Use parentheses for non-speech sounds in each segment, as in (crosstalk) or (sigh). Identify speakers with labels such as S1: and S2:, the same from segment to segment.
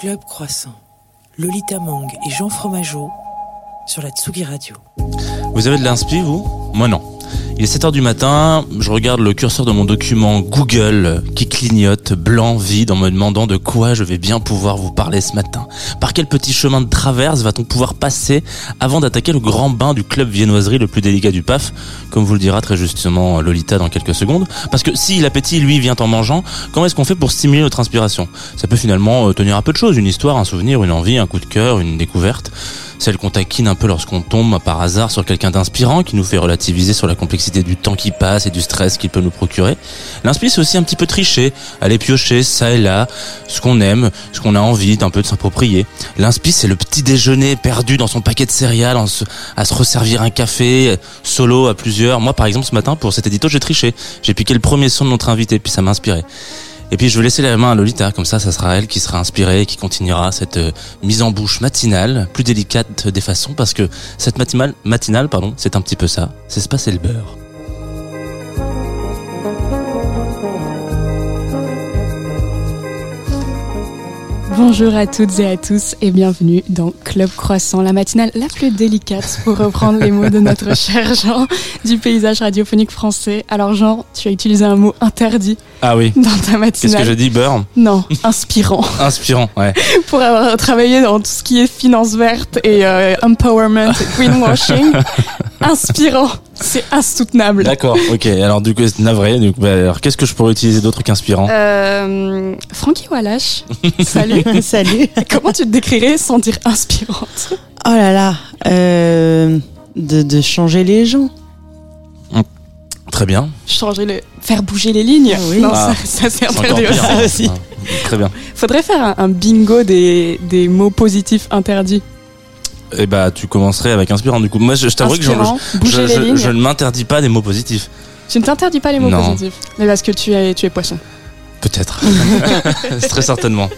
S1: Club Croissant, Lolita Mang et Jean Fromageau sur la Tsugi Radio.
S2: Vous avez de l'inspi, vous? Moi non. Il est 7h du matin, je regarde le curseur de mon document Google qui clignote blanc vide en me demandant de quoi je vais bien pouvoir vous parler ce matin. Par quel petit chemin de traverse va-t-on pouvoir passer avant d'attaquer le grand bain du club viennoiserie le plus délicat du PAF, comme vous le dira très justement Lolita dans quelques secondes? Parce que si l'appétit, lui, vient en mangeant, comment est-ce qu'on fait pour stimuler notre inspiration? Ça peut finalement euh, tenir à peu de choses, une histoire, un souvenir, une envie, un coup de cœur, une découverte celle qu'on taquine un peu lorsqu'on tombe par hasard sur quelqu'un d'inspirant qui nous fait relativiser sur la complexité du temps qui passe et du stress qu'il peut nous procurer. L'inspire, c'est aussi un petit peu tricher, aller piocher ça et là, ce qu'on aime, ce qu'on a envie d'un peu de s'approprier. L'inspire, c'est le petit déjeuner perdu dans son paquet de céréales, à se resservir un café, solo à plusieurs. Moi, par exemple, ce matin, pour cet édito, j'ai triché. J'ai piqué le premier son de notre invité, puis ça m'a inspiré. Et puis je vais laisser la main à Lolita, comme ça, ça sera elle qui sera inspirée et qui continuera cette euh, mise en bouche matinale, plus délicate des façons, parce que cette matinale, matinale pardon, c'est un petit peu ça, c'est se passer le beurre.
S3: Bonjour à toutes et à tous et bienvenue dans Club Croissant, la matinale la plus délicate pour reprendre les mots de notre (laughs) cher Jean du paysage radiophonique français. Alors Jean, tu as utilisé un mot interdit
S2: ah oui. (laughs)
S3: dans ta matinale.
S2: Qu'est-ce que je dis, beurre
S3: Non, inspirant. (laughs)
S2: inspirant, ouais. (laughs)
S3: pour avoir travaillé dans tout ce qui est finance verte et euh, empowerment et greenwashing, inspirant, c'est insoutenable.
S2: D'accord, ok. Alors du coup, c'est navré. Bah, alors qu'est-ce que je pourrais utiliser d'autre qu'inspirant?
S3: Euh, Frankie Wallace, salut.
S4: Salut.
S3: Comment tu te décrirais sans dire inspirante?
S4: Oh là là, euh, de, de changer les gens.
S2: Très bien.
S3: Changer le, faire bouger les lignes.
S4: Oui.
S3: Non,
S2: Ah,
S3: ça, ça, interdit
S2: pire.
S3: aussi.
S2: hein.
S4: aussi.
S2: Ah, Très bien.
S3: Faudrait faire un, un bingo des, des mots positifs interdits.
S2: Et bah, tu commencerais avec inspirant. Du coup, moi, je, je t'avoue que je, ne m'interdis pas des mots positifs.
S3: Tu ne t'interdis pas les mots
S2: Non.
S3: positifs. Mais parce que tu es, tu es poisson.
S2: Peut-être. (laughs) Très certainement.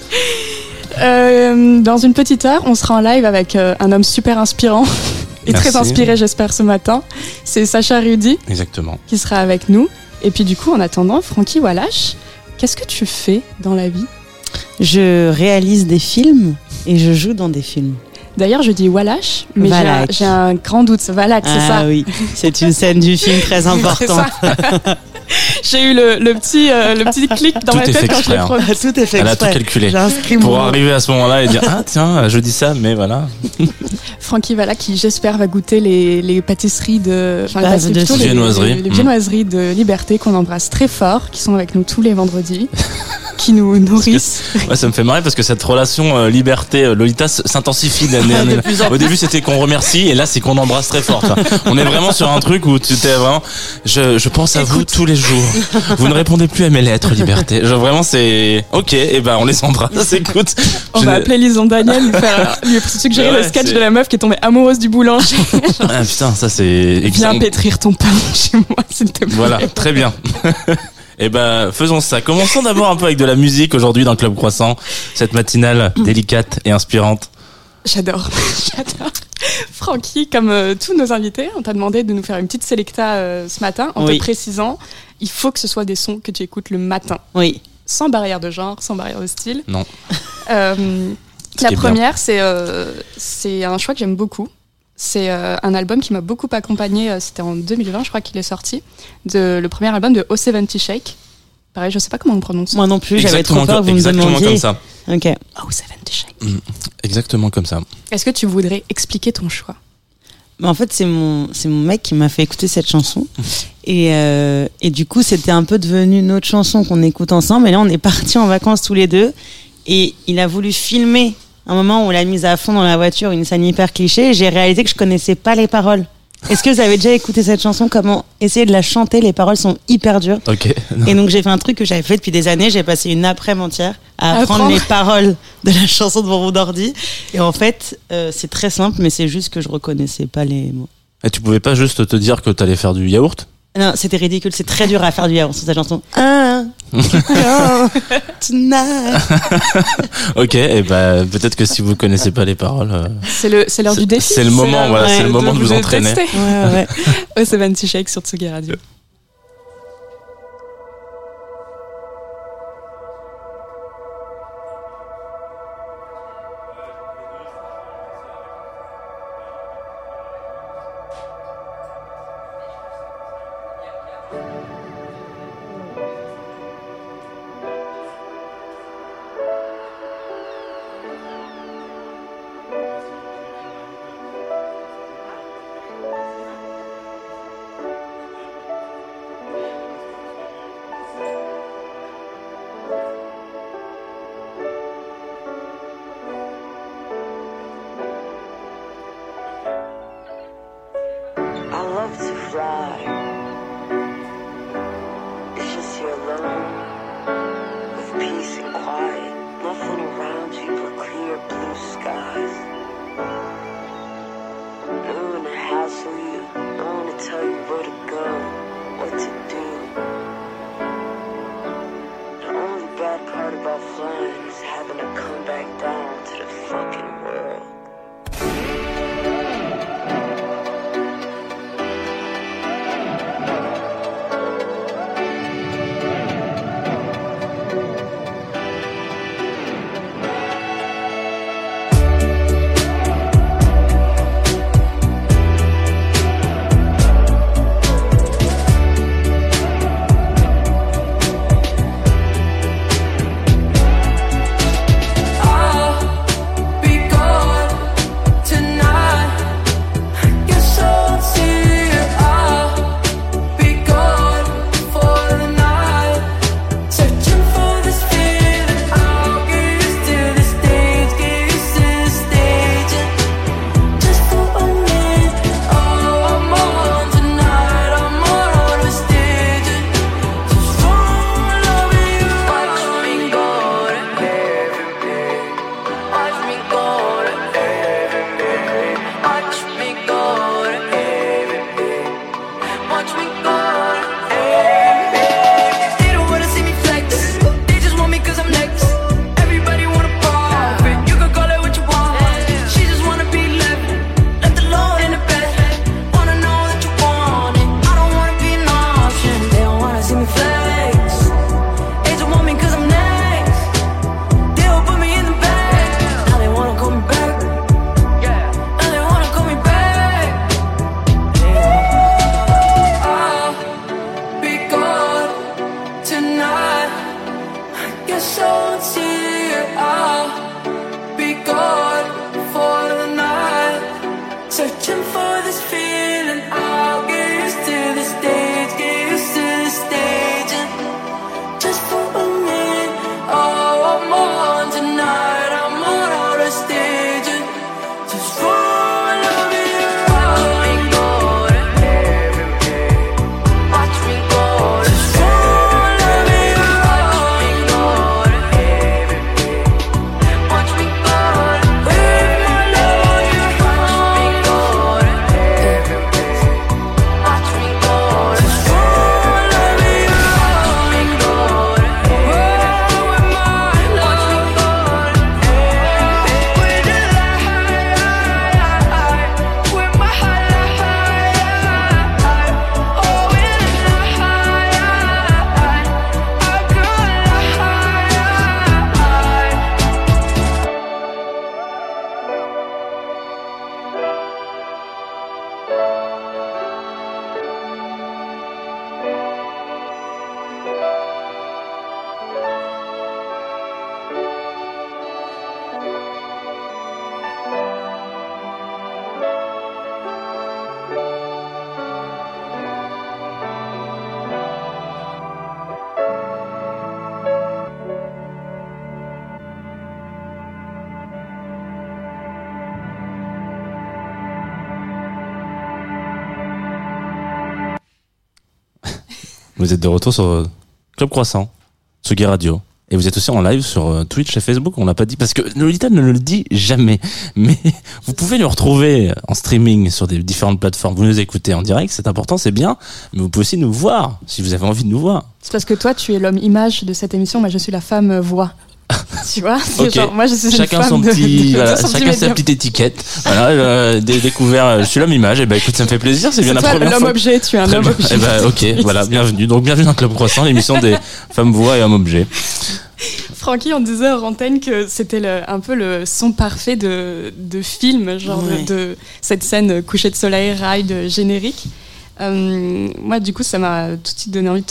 S3: Euh, dans une petite heure, on sera en live avec euh, un homme super inspirant et
S2: Merci.
S3: très inspiré, j'espère, ce matin. C'est Sacha Rudy
S2: Exactement.
S3: qui sera avec nous. Et puis, du coup, en attendant, Francky Wallace, qu'est-ce que tu fais dans la vie?
S4: Je réalise des films et je joue dans des films.
S3: D'ailleurs, je dis Wallace, mais j'ai un, grand doute. C'est
S4: ah
S3: ça
S4: oui, c'est une scène du film (laughs) très
S3: C'est
S4: importante. (laughs)
S3: J'ai eu le, le petit, euh, le petit clic dans
S2: Tout
S3: ma
S2: est
S3: tête quand je l'ai
S2: hein.
S3: prononcé.
S4: Tout est fait
S2: Elle a tout
S4: exprès.
S2: calculé. Pour
S4: mon-
S2: arriver à ce moment-là et dire ah tiens je dis ça mais voilà (laughs)
S3: Francky Valac qui, j'espère, va goûter les, les pâtisseries de. Enfin, les
S4: Bah,
S3: pâtisseries
S4: de
S3: plutôt, les-
S2: viennoiseries.
S3: Les, les
S2: Mm.
S3: viennoiseries de Liberté qu'on embrasse très fort, qui sont avec nous tous les vendredis, (laughs) qui nous nourrissent.
S2: ouais, ça me fait marrer parce que cette relation euh, liberté euh, Lolita s- s'intensifie d'année (laughs) en année. au début c'était qu'on remercie et là c'est qu'on embrasse très fort tu vois. on est vraiment sur un truc où tu t'es vraiment je, je pense à vous tous les jours vous ne répondez plus à mes lettres liberté Genre, vraiment c'est ok et ben on les embrasse (laughs) écoute
S3: On
S2: Je
S3: va appeler Lison Daniel, lui, faire, (laughs) lui suggérer
S2: Ouais,
S3: le sketch
S2: c'est-
S3: de la meuf qui est tombée amoureuse du boulanger. (laughs)
S2: ah putain ça c'est
S3: Viens pétrir ton pain chez moi, s'il te plaît.
S2: Voilà, très bien. Et ben, faisons ça. Commençons d'abord un peu avec de la musique aujourd'hui dans Club Croissant, cette matinale délicate et inspirante.
S3: J'adore, (laughs) j'adore. Francky, comme euh, tous nos invités, on t'a demandé de nous faire une petite sélecta euh, ce matin en
S4: Oui.
S3: te précisant, il faut que ce soit des sons que tu écoutes le matin,
S4: Oui,
S3: sans barrière de genre, sans barrière de style.
S2: Non. (laughs)
S3: Euh, la première, c'est c'est un choix que j'aime beaucoup. C'est un album qui m'a beaucoup accompagné. C'était en 2020, je crois qu'il est sorti. De, le premier album de O70 Shake. Pareil, je sais pas comment on prononce.
S4: moi non plus, j'avais trop peur que vous me
S2: exactement
S4: demandiez.
S2: comme ça.
S4: Ok.
S3: O70 Shake.
S2: Exactement comme ça.
S3: Est-ce que tu voudrais expliquer ton choix?
S4: En fait, c'est mon, c'est mon mec qui m'a fait écouter cette chanson. (laughs) Et, euh, et du coup, c'était un peu devenu notre chanson qu'on écoute ensemble. Et là, on est partis en vacances tous les deux. Et il a voulu filmer un moment où on l'a mise à fond dans la voiture, une scène hyper cliché. Et j'ai réalisé que je connaissais pas les paroles. Est-ce que vous avez déjà écouté cette chanson Comment essayer de la chanter? Les paroles sont hyper dures.
S2: Ok. (laughs)
S4: Et donc j'ai fait un truc que j'avais fait depuis des années. J'ai passé une après-midi entière à apprendre
S3: Apprendre.
S4: les paroles de la chanson devant mon ordi. Et en fait, euh, c'est très simple, mais c'est juste que je reconnaissais pas les mots.
S2: Et tu pouvais pas juste te dire que t'allais faire du yaourt?
S4: Non, c'était ridicule. C'est très dur à faire du yaourt sur cette chanson. Ah. (laughs) (laughs)
S2: Ok, et ben peut-être que si vous connaissez pas les paroles, euh,
S3: C'est le- c'est l'heure du défi.
S2: c'est le moment, voilà,
S4: c'est le
S2: moment de vous entraîner.
S3: tester.
S4: Ouais, ouais.
S3: O70 Shake sur Tsugi Radio.
S2: Vous êtes de retour sur euh, Club Croissant, Tsugi Radio. Et vous êtes aussi en live sur euh, Twitch et Facebook, on l'a pas dit, parce que Lolita ne le dit jamais. (laughs) Mais vous pouvez nous retrouver en streaming sur des différentes plateformes. Vous nous écoutez en direct, c'est important, c'est bien. Mais vous pouvez aussi nous voir, si vous avez envie de nous voir.
S3: C'est parce que toi, tu es l'homme image de cette émission, moi je suis la femme voix. Tu vois C'est
S2: Ok.
S3: genre, moi je suis
S2: Chacun son
S3: de-
S2: petit, (laughs)
S3: de-
S2: voilà,
S3: son petit
S2: chacun sa petite étiquette. Voilà, euh, dé- découvert, euh, je suis l'homme image. Et ben écoute, ça me fait plaisir, c'est bien
S3: C'est
S2: la
S3: toi
S2: première
S3: l'homme objet, tu es un homme objet.
S2: Eh ben, ok, voilà, bienvenue. Donc bienvenue dans Club Croissant, l'émission des (laughs) femmes voix et hommes objets.
S3: Francky, on disait hors antenne que c'était un peu le son parfait de, de film, genre de-
S4: Ouais.
S3: de, cette scène coucher de soleil, ride générique. Euh, moi, du coup, ça m'a tout de suite donné envie de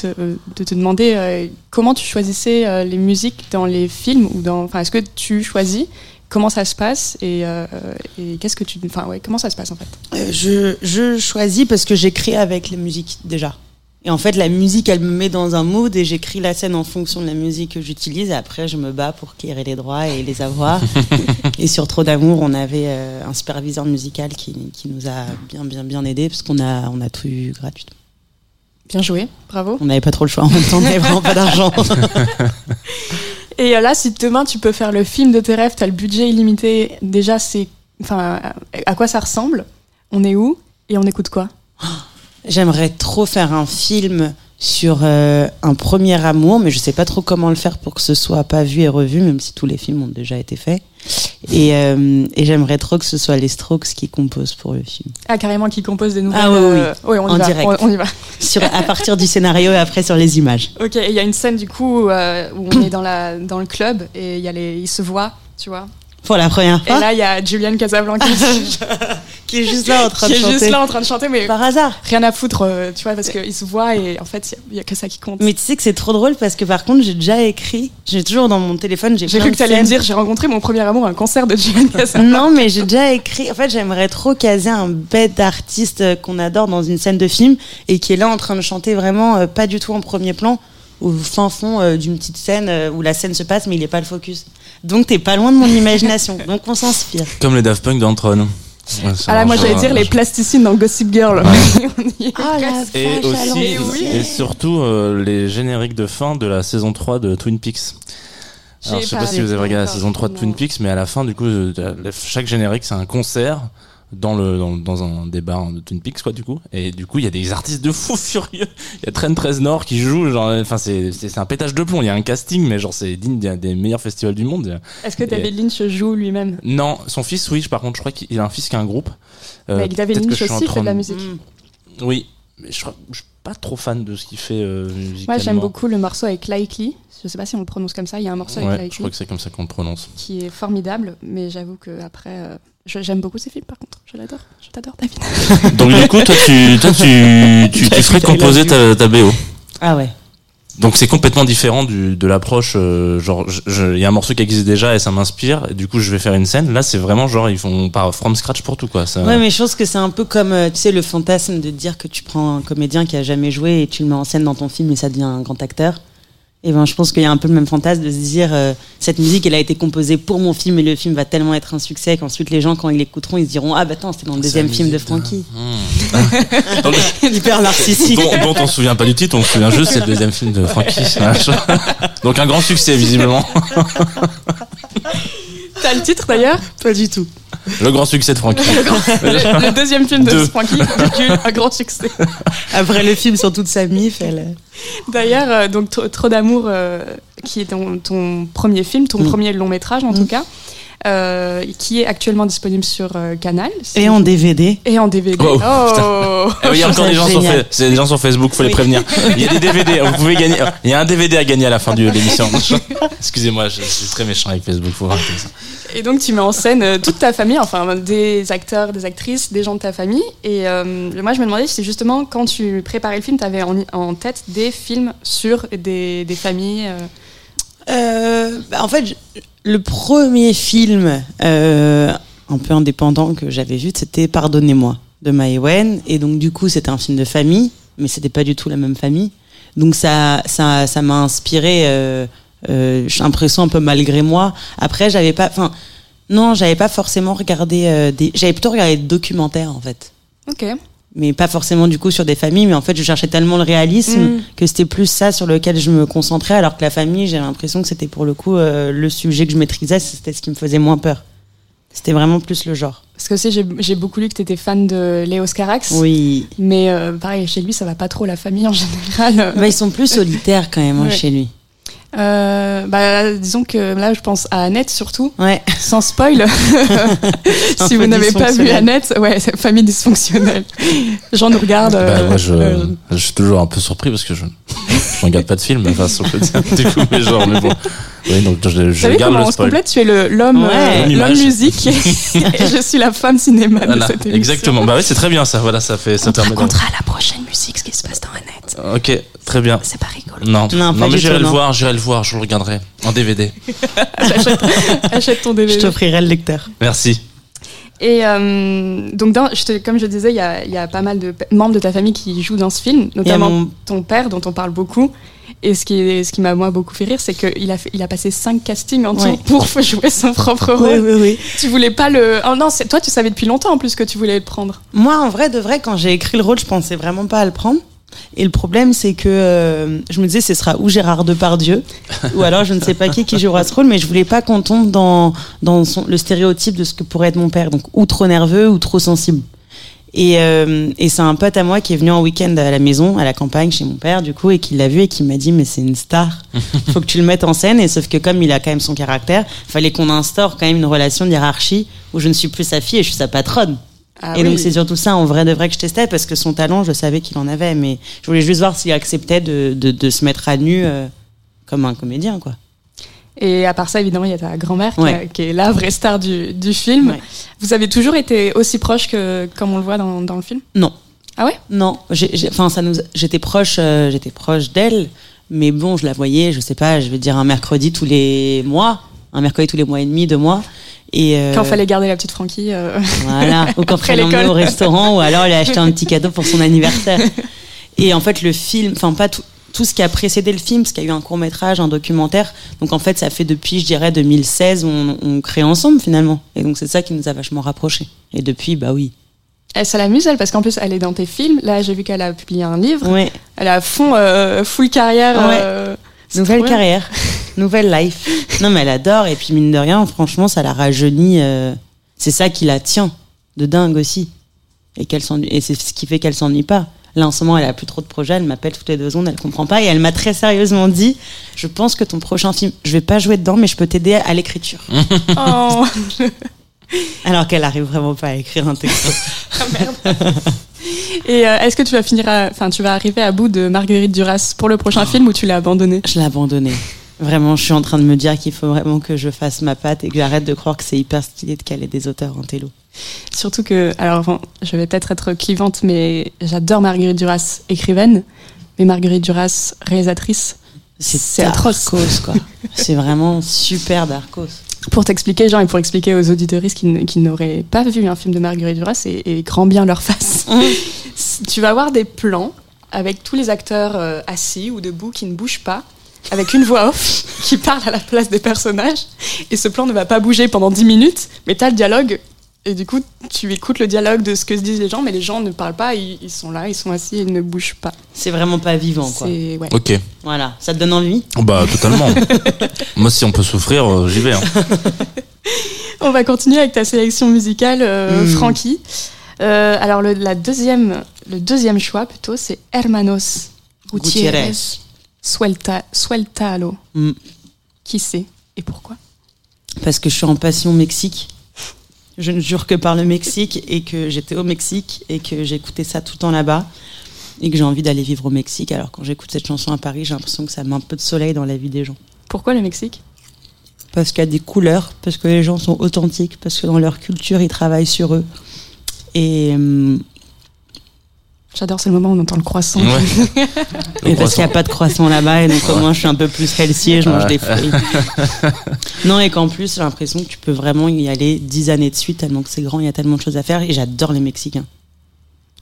S3: te, te demander euh, comment tu choisissais euh, les musiques dans les films ou dans. Enfin, est-ce que tu choisis? Comment ça se passe? Et, euh, et qu'est-ce que tu. Enfin, ouais, comment ça se passe en fait?
S4: Euh, je, je choisis parce que j'écris avec la musique déjà. Et en fait, la musique, elle me met dans un mood et j'écris la scène en fonction de la musique que j'utilise. Et après, je me bats pour acquérir les droits et les avoir. (laughs) et sur Trop d'amour, on avait euh, un superviseur musical qui, qui nous a bien, bien, bien aidé parce qu'on a, on a tout eu gratuitement.
S3: Bien joué, bravo.
S4: On n'avait pas trop le choix en même temps, on n'avait vraiment pas d'argent. (laughs)
S3: Et euh, là, si demain tu peux faire le film de tes rêves, t'as le budget illimité, déjà, c'est. Enfin, à quoi ça ressemble? On est où Et on écoute quoi? (gasps)
S4: J'aimerais trop faire un film sur euh, un premier amour, mais je sais pas trop comment le faire pour que ce soit pas vu et revu, même si tous les films ont déjà été faits. Et, euh, et j'aimerais trop que ce soit les Strokes qui composent pour le film.
S3: Ah, carrément, qui compose des nouvelles.
S4: Ah oui, oui.
S3: euh, ouais, on y
S4: En
S3: va.
S4: direct.
S3: On, on y va.
S4: Sur, à partir du scénario et après sur les images.
S3: Ok, il y a une scène du coup euh, où on est dans, la, dans le club et il y a les, ils se voient, tu vois.
S4: Pour la première
S3: Et là, il y a Julian Casablanca
S4: qui (laughs) est juste là en train
S3: qui
S4: de
S3: est
S4: chanter.
S3: juste là en train de chanter, mais
S4: Par hasard.
S3: rien à foutre, euh, tu vois, parce qu'ils se voient et en fait, il y a- que ça qui compte.
S4: Mais tu sais que c'est trop drôle parce que par contre, j'ai déjà écrit, j'ai toujours dans mon téléphone, j'ai
S3: J'ai cru que t'allais me
S4: scènes.
S3: dire, j'ai rencontré mon premier amour à un concert de Julian (laughs) Casablanca.
S4: Non, mais j'ai déjà écrit. En fait, j'aimerais trop caser un bête d'artiste euh, qu'on adore dans une scène de film et qui est là en train de chanter vraiment euh, pas du tout en premier plan, au fin fond euh, d'une petite scène euh, où la scène se passe, mais il est pas le focus. Donc t'es pas loin de mon imagination. Donc on s'inspire.
S2: Comme les Daft Punk dans Tron. Ouais,
S3: Ah là, moi j'allais dire les plasticines dans Gossip Girl. (laughs)
S4: Ah la
S3: presque.
S2: Et aussi,
S3: oui.
S2: et surtout euh, les génériques de fin de la saison 3 de Twin Peaks. Alors, je sais
S3: pas
S2: pas si vous avez regardé la saison 3 de Twin. Peaks, mais à la fin, du coup, chaque générique, c'est un concert dans le dans, dans un bars de Twin Peaks, quoi, du coup. Et du coup, il y a des artistes de fous (laughs) furieux. Il y a Trent 13 Nord qui joue, genre, enfin, c'est c'est un pétage de plomb. Il y a un casting, mais genre, c'est digne des, des meilleurs festivals du monde.
S3: Est-ce que David Lynch joue lui-même?
S2: Non, son fils, oui. Par contre, je crois qu'il a un fils qui a un groupe. Euh,
S3: Mais David Lynch aussi fait
S2: train
S3: de la musique.
S2: Oui, mais je, je suis pas trop fan de ce qu'il fait euh, musicalement.
S3: Moi j'aime beaucoup le morceau avec Likely. Je sais pas si on le prononce comme ça. Il y a un morceau avec
S2: Ouais, je
S3: Likely
S2: crois que c'est comme ça qu'on le prononce.
S3: qui est formidable, mais j'avoue que après, euh, j'aime beaucoup ces films par contre. Je l'adore. Je t'adore, David. (laughs)
S2: Donc du coup, toi, tu, toi, tu, (laughs) tu, tu ferais composer ta, ta BO.
S4: Ah ouais.
S2: Donc c'est complètement différent du, de l'approche. euh, genre, il y a un morceau qui existe déjà et ça m'inspire. Et du coup, je vais faire une scène. Là, c'est vraiment genre ils font par from scratch pour tout quoi. Ça,
S4: Ouais, mais je pense que c'est un peu comme, euh, tu sais, le fantasme de dire que tu prends un comédien qui a jamais joué et tu le mets en scène dans ton film et ça devient un grand acteur. Et ben, je pense qu'il y a un peu le même fantasme de se dire, euh, cette musique, elle a été composée pour mon film et le film va tellement être un succès qu'ensuite les gens, quand ils l'écouteront, ils se diront, ah bah attends, c'était dans le deuxième film de Frankie. (laughs) Hyper narcissique.
S2: dont, dont on se souvient pas du titre, on se souvient juste c'est le deuxième film de Frankie. (laughs) Donc un grand succès visiblement. (laughs)
S3: T'as le titre d'ailleurs
S4: Pas du tout.
S2: Le grand succès de Frankie.
S3: le, le (laughs) deuxième film de
S2: Deux.
S3: Frankie, virgule, un grand succès.
S4: Après le film sur toute sa mif, elle. euh,
S3: D'ailleurs, euh, donc Trop, d'amour, euh, qui est ton, ton premier film, ton
S4: Mm.
S3: premier long métrage en
S4: Mm.
S3: tout cas, euh, qui est actuellement disponible sur euh, Canal.
S4: Et en DVD.
S3: Et en DVD.
S2: Oh,
S3: Oh, (laughs)
S2: oui, il y a encore des gens, sur, des gens sur Facebook, faut les prévenir. Il y a des DVD, vous pouvez gagner. Il y a un DVD à gagner à la fin de l'émission. (laughs) Excusez-moi, je suis très méchant avec Facebook, faut arrêter ça.
S3: Et donc tu mets en scène euh, toute ta famille, enfin des acteurs, des actrices, des gens de ta famille. Et euh, moi je me demandais si justement quand tu préparais le film, tu avais en, en tête des films sur des, des familles. euh,
S4: Euh, bah, en fait, le premier film euh, un peu indépendant que j'avais vu, c'était Pardonnez-moi de Maïwen. Et donc, du coup, c'était un film de famille, mais c'était pas du tout la même famille. Donc, ça, ça, ça m'a inspiré. Euh, euh, j'ai l'impression un peu malgré moi. Après, j'avais pas, enfin, non, j'avais pas forcément regardé euh, des, j'avais plutôt regardé des documentaires en fait
S3: Ok.
S4: Mais pas forcément du coup sur des familles mais en fait je cherchais tellement le réalisme
S3: Mm.
S4: que c'était plus ça sur lequel je me concentrais alors que la famille j'ai l'impression que c'était pour le coup euh, le sujet que je maîtrisais c'était ce qui me faisait moins peur c'était vraiment plus le genre
S3: Parce que aussi j'ai j'ai beaucoup lu que tu étais fan de Léo Scarax.
S4: oui
S3: Mais euh, pareil, chez lui, ça va pas trop la famille en (laughs) général.
S4: bah, ils sont plus solitaires quand même hein,
S3: Ouais.
S4: chez lui
S3: Euh, bah, disons que là, je pense à Annette surtout,
S4: ouais
S3: sans spoil. (laughs) (laughs) Si vous n'avez pas vu. Annette, ouais, famille dysfonctionnelle. (laughs) Jean nous regarde.
S2: Bah,
S3: euh,
S2: moi, je,
S3: euh,
S2: je suis toujours un peu surpris parce que je, je regarde pas de film, enfin, sur le du coup, mais genre, mais bon. Oui, donc je,
S3: Vous
S2: je
S3: savez
S2: garde
S3: comment
S2: le
S3: on se complète? Tu es le- l'homme
S4: Ouais.
S3: euh,
S2: L'homme
S3: musique et, et je suis la femme cinéma de cette émission.
S2: exactement. Bah oui, c'est très bien ça. Voilà, ça fait, ça
S3: On te
S2: permet. de-
S3: racontera la prochaine musique ce qui se passe dans Annette.
S2: Ok, très bien.
S3: C'est pas rigolo.
S2: Non,
S4: Non, pas
S2: mais j'irai le
S4: non.
S2: voir, j'irai le voir, je le regarderai en DVD. (laughs)
S3: Achète, achète ton
S4: je
S3: DVD.
S4: t'offrirai le lecteur
S2: Merci.
S3: Et euh, donc, dans, je te- comme je disais, il y a, il y a pas mal de membres de ta famille qui jouent dans ce film, notamment
S4: mon
S3: ton père, dont on parle beaucoup. Et ce qui, est- ce qui m'a moi beaucoup fait rire, c'est qu'il a, fait- il a passé cinq castings en tout pour (laughs) jouer son propre
S4: oui
S3: rôle.
S4: oui oui
S3: Tu voulais pas le. Oh non, toi, tu savais depuis longtemps en plus que tu voulais le prendre.
S4: Moi, en vrai, de vrai, quand j'ai écrit le rôle, je pensais vraiment pas à le prendre. Et le problème, c'est que euh, je me disais, ce sera ou Gérard Depardieu, (laughs) ou alors je ne sais pas qui qui jouera ce rôle, mais je voulais pas qu'on tombe dans, dans son- le stéréotype de ce que pourrait être mon père. Donc, ou trop nerveux ou trop sensible. Et, euh, et c'est un pote à moi qui est venu en week-end à la maison, à la campagne, chez mon père, du coup, et qui l'a vu et qui m'a dit, mais c'est une star. (laughs) Faut que tu le mettes en scène. Et sauf que comme il a quand même son caractère, fallait qu'on instaure quand même une relation de hiérarchie où je ne suis plus sa fille et je suis sa patronne.
S3: Ah
S4: et donc c'est surtout ça en vrai de vrai que je testais parce que son talent, je savais qu'il en avait, mais je voulais juste voir s'il acceptait de, de, de se mettre à nu euh, comme un comédien, quoi.
S3: Et à part ça, évidemment, il y a ta grand-mère qui,
S4: Ouais.
S3: a- qui est la vraie star du, du film.
S4: Ouais.
S3: Vous avez toujours été aussi proche que comme on le voit dans, dans le film?
S4: Non.
S3: Ah ouais?
S4: Non, enfin ça nous, j'étais proche, euh, j'étais proche d'elle, mais bon, je la voyais, je sais pas, je vais dire un mercredi tous les mois, un mercredi tous les mois et demi, deux mois. Et euh,
S3: Quand fallait garder la petite Francky. euh,
S4: Voilà, ou quand (laughs) l'emmenait
S3: l'école.
S4: au restaurant, ou alors elle a acheté un petit cadeau pour son anniversaire. (laughs) Et en fait, le film, enfin pas tout, tout ce qui a précédé le film, parce qu'il y a eu un court métrage, un documentaire. Donc en fait, ça fait depuis, je dirais, 2016, où on, on crée ensemble finalement. Et donc c'est ça qui nous a vachement rapprochés. Et depuis, bah oui.
S3: Elle, ça l'amuse, elle, parce qu'en plus, elle est dans tes films. Là, j'ai vu qu'elle a publié un livre.
S4: Ouais.
S3: Elle est à fond, euh, full carrière.
S4: Ouais.
S3: euh,
S4: Nouvelle carrière, (laughs) nouvelle life. Non, mais elle adore. Et puis mine de rien, franchement, ça la rajeunit. euh, c'est ça qui la tient de dingue aussi. Et qu'elle s'ennuie. Et c'est ce qui fait qu'elle s'ennuie pas. Là, en ce moment, elle a plus trop de projets. Elle m'appelle toutes les deux secondes. Elle comprend pas. Et elle m'a très sérieusement dit Je pense que ton prochain film, je vais pas jouer dedans, mais je peux t'aider à l'écriture. (laughs)
S3: Oh, (laughs)
S4: Alors qu'elle arrive vraiment pas à écrire un texte. (laughs)
S3: Et euh, est-ce que tu vas finir, enfin, tu vas arriver à bout de Marguerite Duras pour le prochain film ou tu l'as abandonné?
S4: Je l'ai abandonné. Vraiment, je suis en train de me dire qu'il faut vraiment que je fasse ma patte et que j'arrête de croire que c'est hyper stylé de caler des auteurs en télo.
S3: Surtout que, alors, bon, je vais peut-être être clivante, mais j'adore Marguerite Duras, écrivaine, mais Marguerite Duras, réalisatrice. C'est atroce.
S4: darkos, quoi. c'est vraiment super darkos.
S3: Pour t'expliquer, genre, et pour expliquer aux auditoristes qui n'auraient pas vu un film de Marguerite Duras et, et grand bien leur face, (laughs) tu vas avoir des plans avec tous les acteurs euh, assis ou debout qui ne bougent pas, avec une voix off qui parle à la place des personnages, et ce plan ne va pas bouger pendant 10 minutes, mais tu as le dialogue, et du coup, tu écoutes le dialogue de ce que se disent les gens, mais les gens ne parlent pas, ils, ils sont là, ils sont assis, ils ne bougent pas.
S4: C'est vraiment pas vivant, quoi.
S3: C'est ouais.
S2: Ok.
S4: Voilà, ça te donne envie?
S2: Bah totalement. (laughs) Moi, si on peut souffrir, euh, j'y vais. hein. (laughs)
S3: On va continuer avec ta sélection musicale, euh,
S4: Mm.
S3: Francky. Euh, alors le, la deuxième, le deuxième choix plutôt, c'est Hermanos Gutiérrez,
S4: Gutiérrez.
S3: Suelta, Sueltalo.
S4: Mm.
S3: Qui c'est et pourquoi?
S4: Parce que je suis en passion Mexique. Je ne jure que par le Mexique et que j'étais au Mexique et que j'écoutais ça tout le temps là-bas et que j'ai envie d'aller vivre au Mexique. Alors quand j'écoute cette chanson à Paris, j'ai l'impression que ça met un peu de soleil dans la vie des gens.
S3: Pourquoi le Mexique?
S4: Parce qu'il y a des couleurs, parce que les gens sont authentiques, parce que dans leur culture, ils travaillent sur eux. Et, euh,
S3: J'adore, c'est le moment où on entend le croissant.
S2: Ouais. (laughs) Le
S4: et parce qu'il n'y a pas de croissant là-bas, et donc au moins je suis un peu plus healthy et je mange des fruits. non, et qu'en plus, j'ai l'impression que tu peux vraiment y aller dix années de suite, tellement que c'est grand, il y a tellement de choses à faire, et j'adore les Mexicains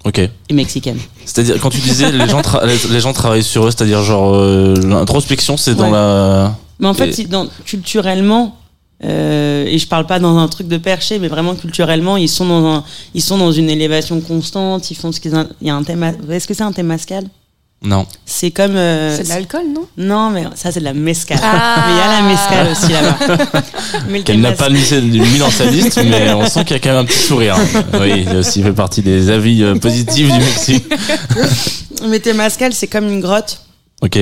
S2: Ok.
S4: et Mexicaines.
S2: C'est-à-dire, quand tu disais les gens, tra- les- les gens travaillent sur eux, c'est-à-dire genre euh, l'introspection, c'est dans
S4: Ouais.
S2: la.
S4: Mais en fait,
S2: Et-
S4: si dans, culturellement, euh, et je parle pas dans un truc de perché, mais vraiment culturellement, ils sont dans un, ils sont dans une élévation constante. Ils font ce qu'ils, il y a un thème. Est-ce que c'est un thème mascal?
S2: Non.
S4: C'est comme. euh,
S3: C'est de l'alcool, non?
S4: Non, mais ça c'est de la mescal.
S3: Ah.
S4: Mais il y a la mescal aussi là-bas. (laughs) Mais le
S2: Qu'elle
S4: thème
S2: n'a pas mis, mis dans sa liste, mais on sent qu'il y a quand même un petit sourire. Oui, il a aussi fait partie des avis euh, positifs du Mexique.
S4: Mais thème mascal, c'est comme une grotte.
S2: Ok.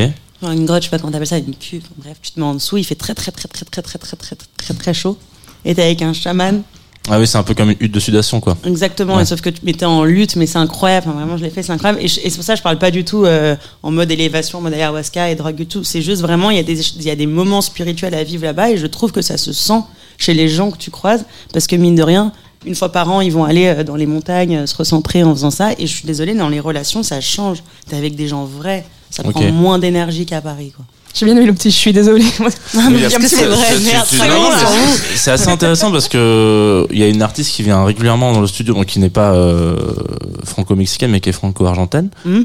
S4: Une grotte, je sais pas comment t'appelles ça, une cuve. Bref, tu te mets en dessous, il fait très très très très très très très très très très chaud. Et t'es avec un chaman.
S2: Ah oui, c'est un peu comme une hutte de sudation, quoi.
S4: Exactement,
S2: Ouais.
S4: et sauf que tu mettais en lutte, mais c'est incroyable. Enfin, vraiment, je l'ai fait, c'est incroyable. Et, et c'est pour ça que je parle pas du tout euh, en mode élévation, en mode ayahuasca et drogue du tout. C'est juste vraiment, il y, a des, y a des moments spirituels à vivre là-bas et je trouve que ça se sent chez les gens que tu croises parce que mine de rien, une fois par an, ils vont aller euh, dans les montagnes euh, se recentrer en faisant ça. Et je suis désolée, dans les relations, ça change. T'es avec des gens vrais, ça prend moins d'énergie qu'à Paris, quoi.
S3: J'ai bien aimé le petit je suis (laughs)
S4: que
S2: c'est-
S4: c'est vrai
S2: assez intéressant parce que il y a une artiste qui vient régulièrement dans le studio, donc qui n'est pas euh, franco-mexicaine, mais qui est franco-argentine,
S4: Hmm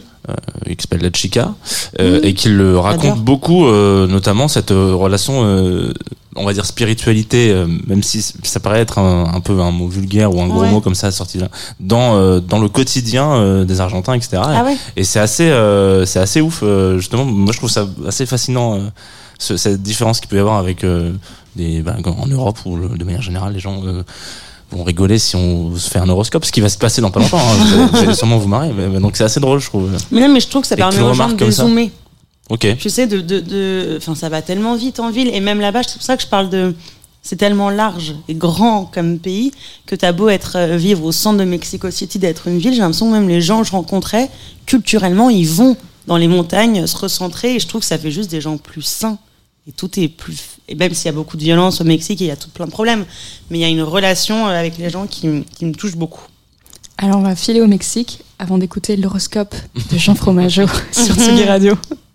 S2: qui s'appelle La Chica, euh,
S4: Hmm.
S2: et qui le raconte beaucoup, euh, notamment cette euh, relation euh, on va dire spiritualité, euh, même si ça paraît être un, un peu un mot vulgaire ou un gros
S4: Ouais.
S2: mot comme ça sorti là, dans euh, dans le quotidien euh, des Argentins, etc.
S4: Ah ouais.
S2: Et c'est assez, euh, c'est assez ouf. euh, justement, moi je trouve ça assez fascinant euh, ce- cette différence qu'il peut y avoir avec euh, des, bah, en Europe le- de manière générale les gens euh, vont rigoler si on se fait un horoscope, ce qui va se passer dans pas longtemps. hein. Vous allez- vous allez sûrement vous marrer. mais- donc c'est assez drôle, je trouve.
S4: Mais non, mais je trouve que ça permet aux gens de dézoomer.
S2: Ok.
S4: Tu sais, de, de, de, enfin, ça va tellement vite en ville, et même là-bas, c'est pour ça que je parle de, c'est tellement large et grand comme pays que t'as beau être euh, vivre au centre de Mexico City, d'être une ville, j'ai l'impression que même les gens que je rencontrais, culturellement, ils vont dans les montagnes se recentrer, et je trouve que ça fait juste des gens plus sains. Et tout est plus, et même s'il y a beaucoup de violence au Mexique, et il y a tout plein de problèmes, mais il y a une relation euh, avec les gens qui me touche beaucoup.
S3: Alors on va filer au Mexique avant d'écouter l'horoscope de Jean Fromageau (laughs) sur Tsugi Radio. (laughs)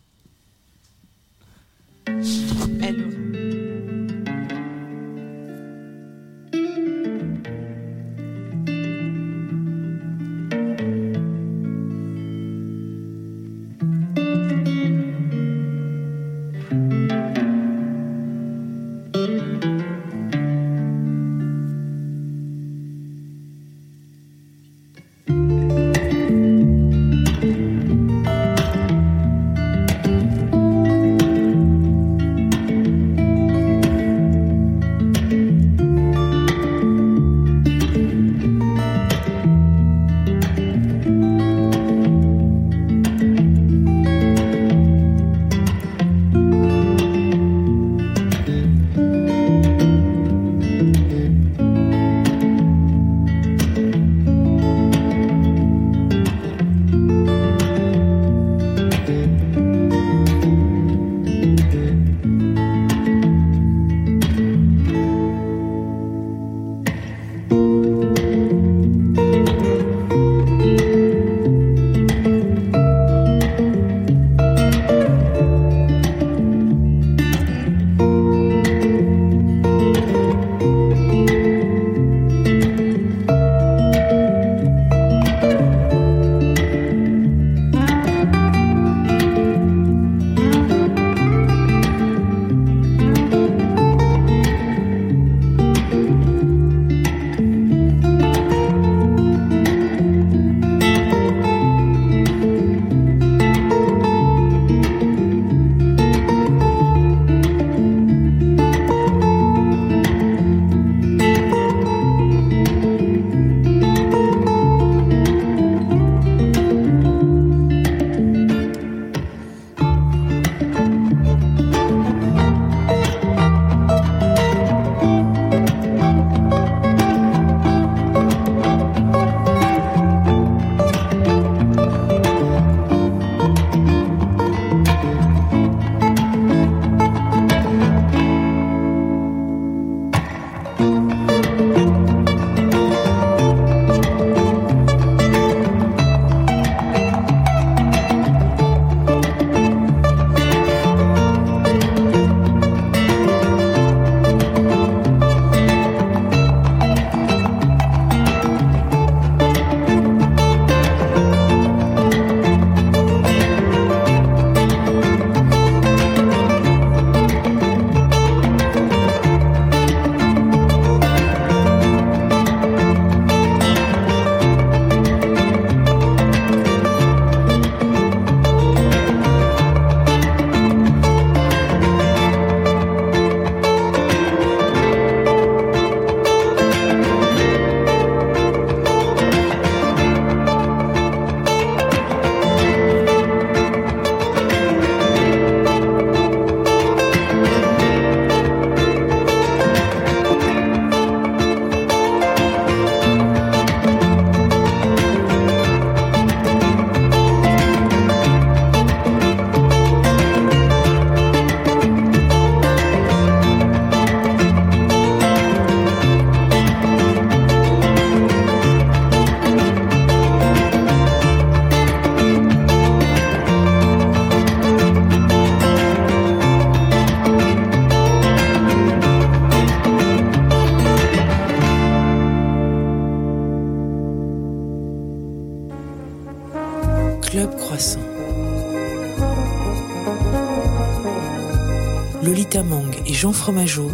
S1: Fromageau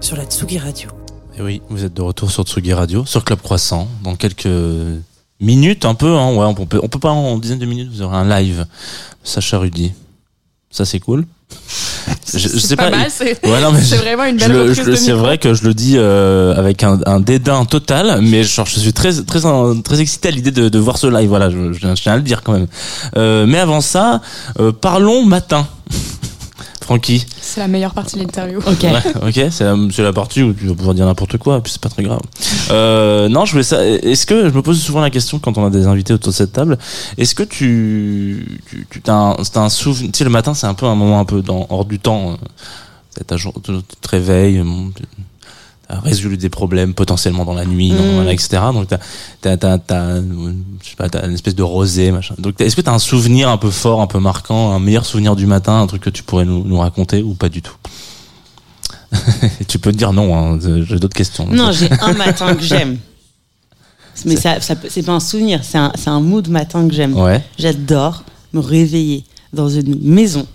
S1: sur la Tsugi Radio.
S2: Et oui, vous êtes de retour sur Tsugi Radio, sur Club Croissant, dans quelques minutes un peu, hein, ouais, on peut, on peut pas en dizaine de minutes, vous aurez un live. Sacha Rudy. Ça c'est cool. Je, je sais
S3: pas,
S2: pas.
S3: mal, c'est
S2: Ouais,
S3: vraiment une belle
S2: C'est vrai que je le dis euh, avec un, un dédain total, mais genre, je suis très très très excité à l'idée de, de voir ce live. Voilà, je, je tiens à le dire quand même. Euh, mais avant ça, euh, parlons matin. Francky,
S3: C'est la meilleure partie de l'interview. (laughs)
S4: Ok.
S2: ouais, ok, c'est la, c'est la partie où tu vas pouvoir dire n'importe quoi, et puis c'est pas très grave. Euh, non, je voulais ça. Est-ce que je me pose souvent la question quand on a des invités autour de cette table, est-ce que tu, tu, tu t'as un, c'est un souvenir Tu sais, le matin, c'est un peu un moment un peu dans, hors du temps. euh, jour- tu te réveilles, bon, as résolu des problèmes potentiellement dans la nuit,
S4: Mm.
S2: voilà, etc. Donc t'as, t'as, t'as, t'as, je sais pas, t'as une espèce de rosée, machin. Donc est-ce que t'as un souvenir un peu fort, un peu marquant, un meilleur souvenir du matin, un truc que tu pourrais nous, nous raconter ou pas du tout? (laughs) Tu peux te dire non, hein, j'ai d'autres questions.
S4: Non, j'ai un matin que j'aime. (laughs) Mais ça, ça c'est pas un souvenir, c'est un, c'est un mood matin que j'aime.
S2: Ouais.
S4: J'adore me réveiller dans une maison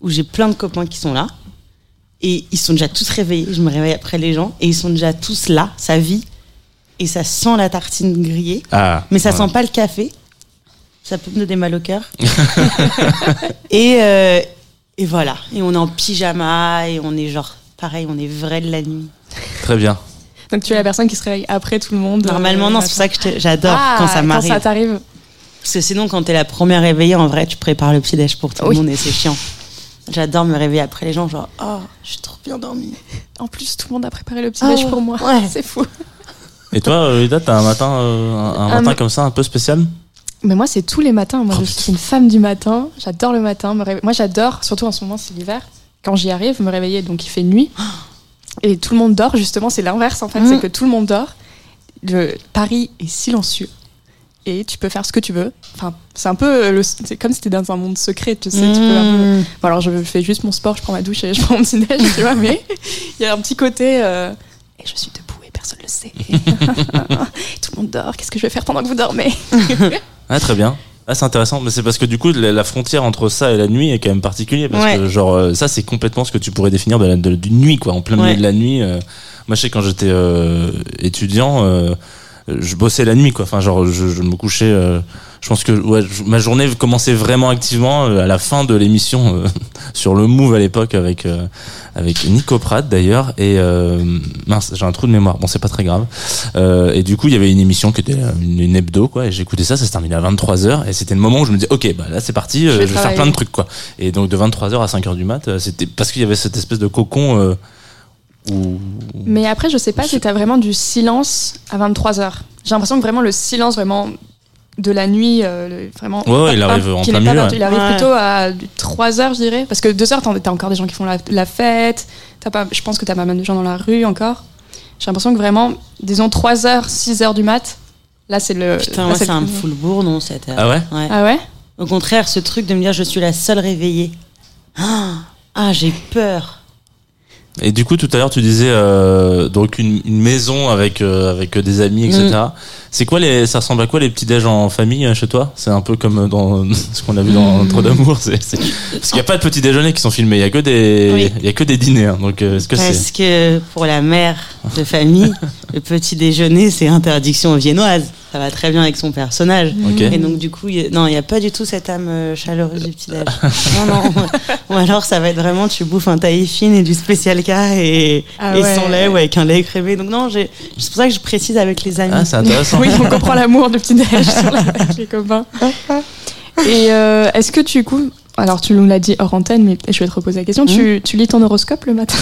S4: où j'ai plein de copains qui sont là. Et ils sont déjà tous réveillés. Je me réveille après les gens. Et ils sont déjà tous là, ça vit. Et ça sent la tartine grillée.
S2: Ah.
S4: Mais ça
S2: ouais.
S4: sent pas le café. Ça peut me donner mal au cœur. (laughs) et, euh, et voilà. Et on est en pyjama. Et on est genre, pareil, on est vrai de la nuit.
S2: Très bien.
S3: Donc tu es la personne qui se réveille après tout le monde.
S4: Normalement,
S3: euh,
S4: non,
S3: le
S4: c'est pour ça que j'adore
S3: Ah,
S4: quand ça
S3: Quand
S4: m'arrive.
S3: ça t'arrive.
S4: Parce que sinon, quand t'es la première réveillée, en vrai, tu prépares le petit-déj pour tout
S3: Oui.
S4: le monde et c'est chiant. J'adore me réveiller après les gens, genre, oh, je suis trop bien dormie. (laughs)
S3: En plus, tout le monde a préparé le petit déj
S4: Ah,
S3: pour moi.
S4: ouais. (laughs)
S3: C'est fou.
S2: Et toi, euh, Ida, t'as un matin, euh, un, un matin comme ça, un peu spécial?
S3: Mais moi, c'est tous les matins. Moi,
S2: Oh,
S3: je suis une femme du matin. J'adore le matin. me Moi, j'adore, surtout en ce moment, c'est l'hiver. Quand j'y arrive, me réveiller, donc il fait nuit. (gasps) Et tout le monde dort, justement. C'est l'inverse, en fait. C'est que tout le monde dort. Le Paris est silencieux. Et tu peux faire ce que tu veux. Enfin, c'est un peu. le- C'est comme si t'étais dans un monde secret, tu sais. Tu peux un peu-
S4: Mmh.
S3: Bon, alors, je fais juste mon sport, je prends ma douche et je prends mon petit déj, tu vois. Mais il y a un petit côté. euh, Et je suis debout et personne ne le sait. (laughs) tout le monde dort. Qu'est-ce que je vais faire pendant que vous dormez? (laughs)
S2: Ah, très bien. Ah, c'est intéressant, mais c'est parce que du coup, la, frontière entre ça et la nuit est quand même particulière. Parce
S4: Ouais.
S2: que, genre, euh, ça, c'est complètement ce que tu pourrais définir de la, de- d'une nuit, quoi. En plein milieu
S4: Ouais.
S2: de la nuit. euh, moi, je sais, quand j'étais euh, étudiant, euh, je bossais la nuit, quoi. Enfin, genre, je, je me couchais. euh, je pense que ouais, je- ma journée commençait vraiment activement euh, à la fin de l'émission euh, (laughs) sur le Move à l'époque avec euh, avec Nico Pratt d'ailleurs. Et euh, mince j'ai un trou de mémoire. Bon c'est pas très grave. Euh, et du coup il y avait une émission qui était une, une hebdo quoi. Et j'écoutais ça ça se terminait à 23h et c'était le moment où je me disais ok bah là c'est parti euh,
S3: Je
S2: je
S3: vais
S2: vais, faire plein de trucs quoi. Et donc de 23h à 5h du mat euh, c'était parce qu'il y avait cette espèce de cocon
S3: Mais après, je sais pas si t'as vraiment du silence à 23h. J'ai l'impression que vraiment le silence vraiment de la nuit, euh, le- vraiment.
S2: Ouais, ouais, il arrive en plein
S3: pas
S2: milieu.
S3: Il arrive
S4: ouais.
S3: plutôt à 3h, je dirais. Parce que 2h, t'as t'as encore des gens qui font la, la fête. T'as pas, je pense que t'as pas mal de gens dans la rue encore. J'ai l'impression que vraiment, disons 3h, 6h du mat, là c'est le.
S4: Putain,
S3: là, c'est
S4: fout le bourdon, cette heure.
S2: ah ouais
S4: Ouais.
S3: Ah ouais
S4: Au contraire, ce truc de me dire, je suis la seule réveillée. Ah, ah, j'ai peur.
S2: Et du coup, tout à l'heure, tu disais euh, donc une, une maison avec euh, avec des amis, etc.
S4: Mm.
S2: C'est quoi les Ça ressemble à quoi les petits déj en famille euh, chez toi? C'est un peu comme dans (laughs) ce qu'on a vu dans Trop d'amour. c'est- c'est- Parce qu'il n'y a pas de petits déjeuners qui sont filmés. Il y a que des
S4: Oui.
S2: il y a que des dîners. hein. Donc euh, est-ce que c'est
S4: Parce que pour la mère de famille, (laughs) le petit déjeuner, c'est interdiction viennoise. Ça va très bien avec son personnage. Et donc, du coup, il y a- non, il n'y a pas du tout cette âme euh, chaleureuse du petit-déj. (laughs) non, non. Ou alors, ça va être vraiment, tu bouffes un taille fine et du spécial K et,
S3: Ah
S4: et
S3: ouais.
S4: sans lait ou avec un lait écrémé. Donc, non, c'est pour ça que je précise avec les amis.
S2: Ah, c'est intéressant.
S3: Oui, on comprend l'amour du petit déj (laughs) sur la- avec les copains. Et euh, est-ce que tu coup, alors tu nous l'as dit hors antenne, mais je vais te reposer la question. Tu, tu lis ton horoscope le matin?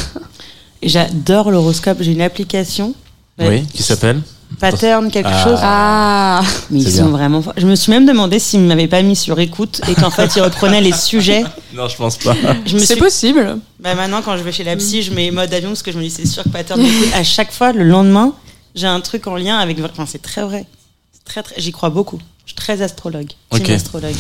S4: J'adore l'horoscope. J'ai une application.
S2: Oui, qui s'appelle?
S4: Pattern, quelque
S2: Ah.
S4: chose.
S3: Ah,
S4: Mais ils sont
S2: bien.
S4: vraiment. Je me suis même demandé s'ils ne m'avaient pas mis sur écoute et qu'en fait, ils reprenaient les sujets. (laughs)
S2: Non, je pense pas.
S4: Je me
S3: c'est
S4: suis
S3: possible.
S4: Bah maintenant, quand je vais chez la psy, je mets mode avion parce que je me dis c'est sûr que pattern d'écoute. À chaque fois, le lendemain, j'ai un truc en lien avec. Enfin, c'est très vrai. C'est très, très... J'y crois beaucoup. Je suis très astrologue. team
S2: Ok.
S4: astrologue.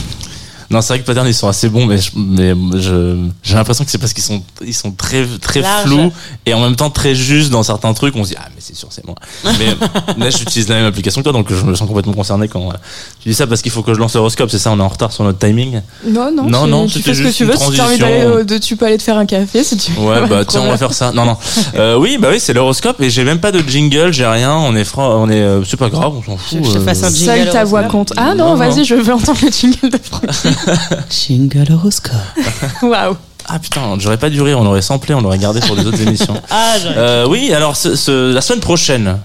S2: Non, c'est vrai que Pattern ils sont assez bons, mais je- mais je- j'ai l'impression que c'est parce qu'ils sont ils sont très très
S4: Large.
S2: flous et en même temps très justes dans certains trucs. On se dit ah mais c'est sûr c'est moi. Mais (laughs) là j'utilise la même application que toi, donc je me sens complètement concerné quand euh, tu dis ça parce qu'il faut que je lance l'horoscope. C'est ça, on est en retard sur notre timing?
S3: Non, non,
S2: Non,
S3: tu,
S2: non,
S3: tu fais ce que
S2: juste
S3: tu veux. Si tu as envie d'aller, de, tu peux aller te faire un café si tu veux.
S2: Ouais, (laughs) bah tiens, on va faire ça. Non, non. (laughs) Euh, oui, bah oui, c'est l'horoscope et j'ai même pas de jingle, j'ai rien. On est franc, on est, euh, c'est pas grave, on s'en
S4: Je-
S2: fout.
S4: je te
S2: euh.
S4: fasse un jingle.
S3: Seule ta voix compte. Ah
S2: Non,
S3: vas-y, je veux entendre le jingle de Franck. (laughs)
S4: Jingle horoscope. (laughs)
S3: Waouh.
S2: Ah putain, j'aurais pas dû rire, on aurait samplé, on l'aurait gardé pour les autres émissions. (laughs)
S4: Ah,
S2: Euh, oui, alors ce- ce- la semaine prochaine,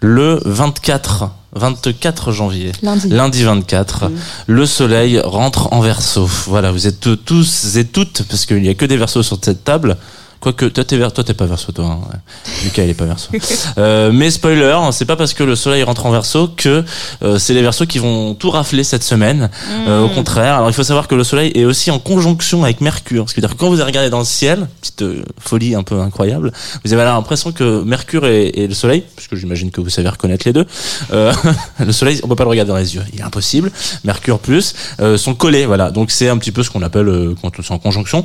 S2: le 24, 24 janvier,
S3: Lundi.
S2: lundi 24, le soleil rentre en verso. Voilà, vous êtes tous et toutes, parce qu'il y a que des versos sur cette table. Quoique, toi t'es ver- toi, t'es pas verso, toi. Hein. Lucas, il est pas verso. (laughs) Euh, mais spoiler, c'est pas parce que le soleil rentre en verso que euh, c'est les versos qui vont tout rafler cette semaine. Euh, au contraire, alors il faut savoir que le soleil est aussi en conjonction avec Mercure. Ce qui veut dire que quand vous regardez dans le ciel, petite euh, folie un peu incroyable, vous avez l'impression que Mercure et, et le soleil, puisque j'imagine que vous savez reconnaître les deux, euh, (laughs) le soleil, on peut pas le regarder dans les yeux, il est impossible. Mercure plus euh, sont collés, voilà. Donc c'est un petit peu ce qu'on appelle euh, quand c'est en conjonction.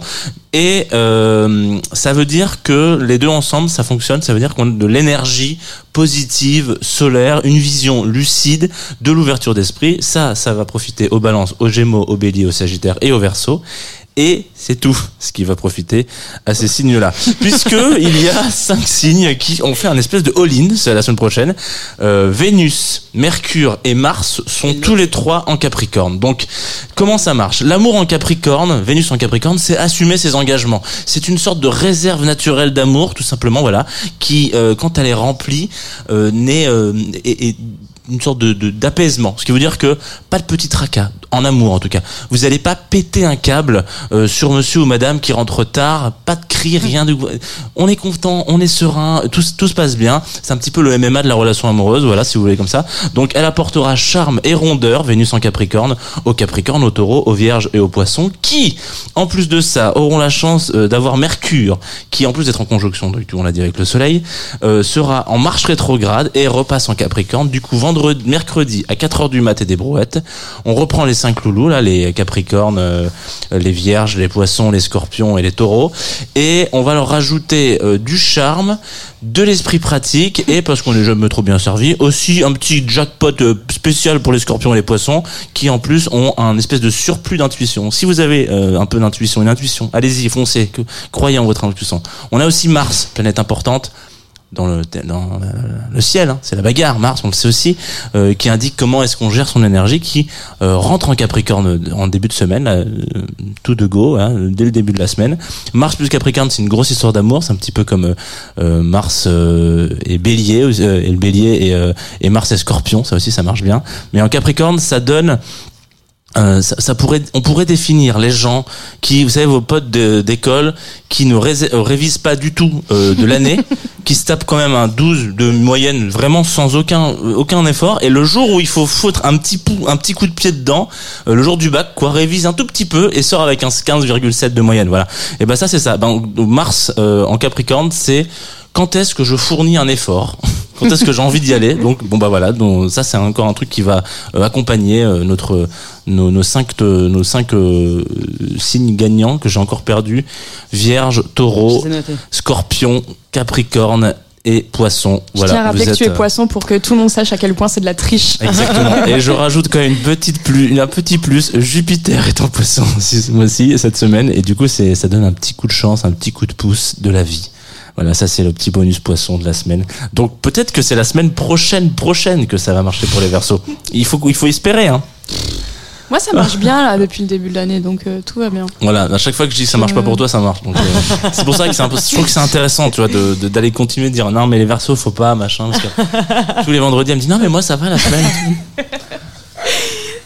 S2: Et euh, ça veut dire que les deux ensemble, ça fonctionne. Ça veut dire qu'on a de l'énergie positive, solaire, une vision lucide, de l'ouverture d'esprit. Ça, ça va profiter aux balances, aux gémeaux, aux béliers, aux sagittaires et aux versos. Et c'est tout ce qui va profiter à ces signes-là. (laughs) Puisque il y a cinq signes qui ont fait un espèce de all-in, c'est la semaine prochaine. Euh, Vénus, Mercure et Mars sont tous les trois en Capricorne. Donc, comment ça marche? L'amour en Capricorne, Vénus en Capricorne, c'est assumer ses engagements. C'est une sorte de réserve naturelle d'amour, tout simplement, voilà, qui, euh, quand elle est remplie, euh, naît euh, et, et une sorte de d'apaisement. Ce qui veut dire que pas de petit tracas, en amour en tout cas. Vous n'allez pas péter un câble euh, sur monsieur ou madame qui rentre tard, pas de cris, rien de... On est content, on est serein, tout, tout se passe bien. C'est un petit peu le MMA de la relation amoureuse, voilà, si vous voulez comme ça. Donc elle apportera charme et rondeur, Vénus en Capricorne, au Capricorne, au Taureau, au Vierge et au Poisson, qui, en plus de ça, auront la chance euh, d'avoir Mercure, qui en plus d'être en conjonction, donc on l'a dit avec le Soleil, euh, sera en marche rétrograde et repasse en Capricorne. Du coup, mercredi à 4 heures du mat et des brouettes, on reprend les cinq loulous là, les Capricornes, euh, les Vierges, les Poissons, les Scorpions et les Taureaux, et on va leur rajouter euh, du charme, de l'esprit pratique et parce qu'on est jamais trop bien servi, aussi un petit jackpot euh, spécial pour les Scorpions et les Poissons qui en plus ont un espèce de surplus d'intuition. Si vous avez un peu d'intuition, une intuition, allez-y, foncez, croyez en votre intuition. On a aussi Mars, planète importante dans le dans le, le ciel, hein. c'est la bagarre, Mars, on le sait aussi, euh, qui indique comment est-ce qu'on gère son énergie, qui euh, rentre en Capricorne en début de semaine, là, euh, tout de go, hein, dès le début de la semaine. Mars plus Capricorne, c'est une grosse histoire d'amour, c'est un petit peu comme euh, euh, Mars euh, et Bélier, euh, et le Bélier et, euh, et Mars et Scorpion, ça aussi ça marche bien. Mais en Capricorne, ça donne euh, ça, ça pourrait, on pourrait définir les gens qui, vous savez, vos potes d'école, qui ne rés- euh, révisent pas du tout euh, de l'année, (laughs) qui se tapent quand même un 12 de moyenne, vraiment sans aucun euh, aucun effort, et le jour où il faut foutre un petit pou, un petit coup de pied dedans, euh, le jour du bac, quoi, révise un tout petit peu et sort avec un 15,7 de moyenne, voilà. Et ben ça c'est ça. Ben, Mars euh, en Capricorne, c'est quand est-ce que je fournis un effort? (laughs) quand est-ce que j'ai envie d'y aller donc bon bah voilà donc ça c'est encore un truc qui va euh, accompagner euh, notre nos, nos cinq nos cinq euh, signes gagnants que j'ai encore perdus Vierge Taureau. Scorpion Capricorne et Poisson
S3: Je
S2: voilà
S3: tiens à rappeler que tu es poisson pour que tout le monde sache à quel point c'est de la triche.
S2: Exactement. (laughs) Et je rajoute quand même une petite plus, un petit plus. Jupiter est en poisson aussi, (laughs) ce mois-ci, cette semaine. Et du coup, c'est, ça donne un petit coup de chance, un petit coup de pouce de la vie. Voilà, ça c'est le petit bonus poisson de la semaine. Donc peut-être que c'est la semaine prochaine, prochaine que ça va marcher pour les versos. Il faut, il faut espérer, hein.
S3: Moi, ça marche bien là depuis le début de l'année, donc euh, tout va bien.
S2: Voilà, à chaque fois que je dis ça marche pas pour toi, ça marche. Euh, (laughs) c'est pour ça que c'est un peu, je trouve que c'est intéressant, tu vois, d'aller continuer de dire non, mais les versos, faut pas, machin, parce que (laughs) tous les vendredis, elle me dit non, mais moi ça va la semaine.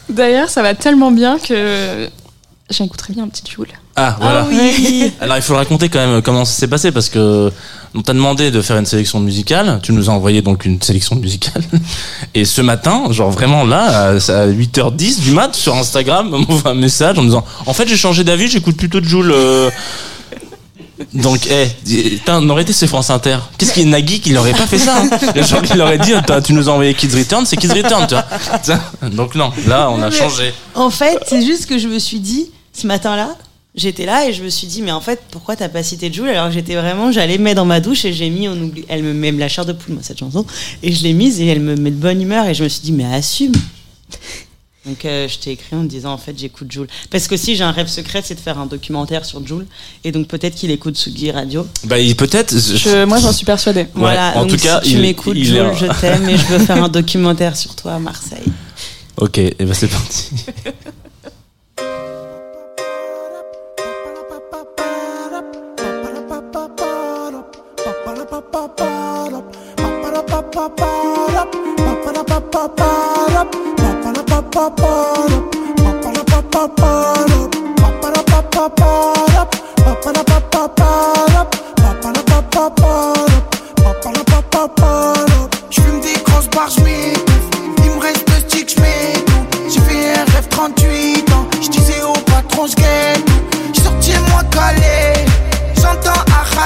S3: D'ailleurs, ça va tellement bien que j'écouterais bien un petit Joule.
S2: Ah, voilà. (laughs) Alors il faut le raconter quand même comment ça s'est passé parce que on t'a demandé de faire une sélection musicale, tu nous as envoyé donc une sélection musicale (laughs) et ce matin, genre vraiment là à à 8h10 du mat sur Instagram, on m'envoie un message en me disant en fait j'ai changé d'avis, j'écoute plutôt de Joule euh, Donc, eh, putain, on aurait été sur France Inter. Qu'est-ce qu'il y a Nagui qui l'aurait pas fait ça hein? (laughs) Genre, il aurait dit, Attends, tu nous as envoyé Kids Return, c'est Kids Return, tu vois. Donc non, là, on a changé.
S4: En fait, c'est juste que je me suis dit, ce matin-là, j'étais là et je me suis dit, mais en fait, pourquoi t'as pas cité Jules alors que j'étais vraiment, j'allais mettre dans ma douche et j'ai mis, on oublie, elle me met la chair de poule, moi, cette chanson, et je l'ai mise et elle me met de bonne humeur et je me suis dit, mais assume. Donc euh, je t'ai écrit en te disant en fait j'écoute Jules parce que si j'ai un rêve secret c'est de faire un documentaire sur Jules et donc peut-être qu'il écoute Sugi Radio
S2: Bah, il- peut-être. je-
S3: Je- moi, j'en suis persuadée.
S4: voilà
S2: en
S4: donc
S2: tout cas,
S4: si tu
S2: il-
S4: m'écoutes Jules je t'aime et je veux (laughs) faire un documentaire sur toi à Marseille
S2: Ok, et ben c'est parti. (laughs)
S5: J'entends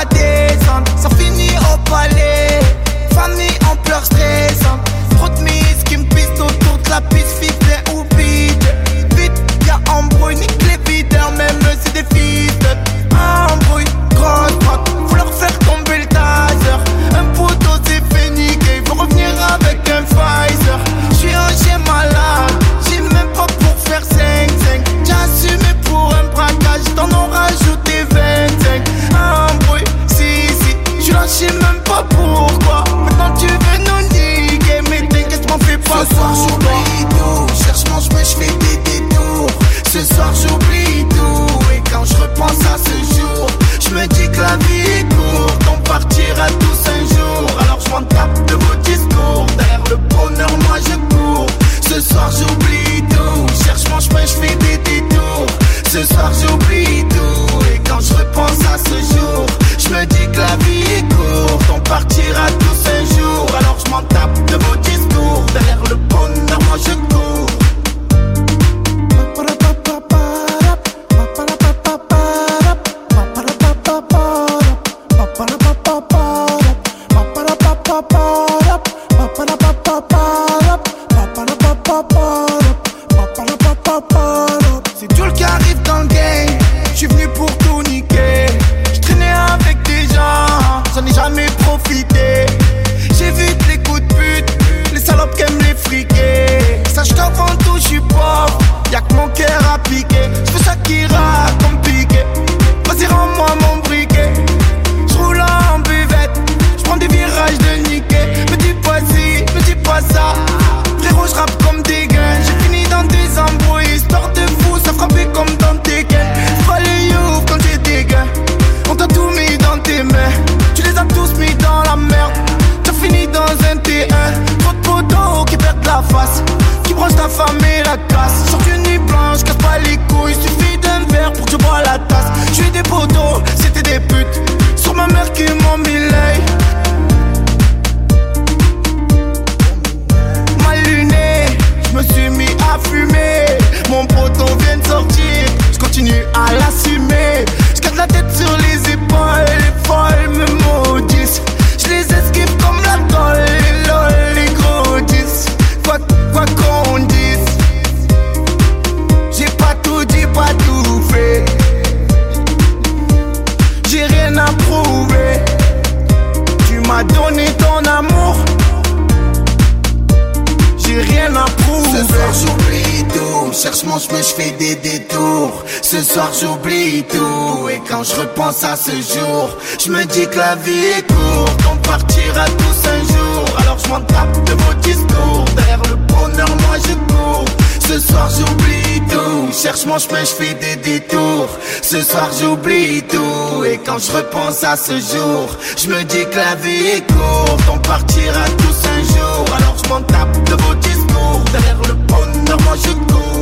S5: descendre. Ça finit au palais. Famille en pleurs stressantes. Trop de mises qui me pistent autour de la piste. Fiflet ou bide. Vite, y'a embrouille. Nique les videurs, même c'est des fils Ce soir j'oublie tout. Et quand je repense à ce jour, je me dis que la vie est courte. On partira tous un jour. Alors je m'en tape de vos discours. Derrière le bonheur, moi je cours. Ce soir j'oublie tout. Cherche mon chemin, je fais des détours. Ce soir j'oublie tout. Et quand je repense à ce jour, je me dis que la vie est courte. On partira tous un jour. Alors je m'en tape de vos discours. Derrière le bonheur, moi je cours.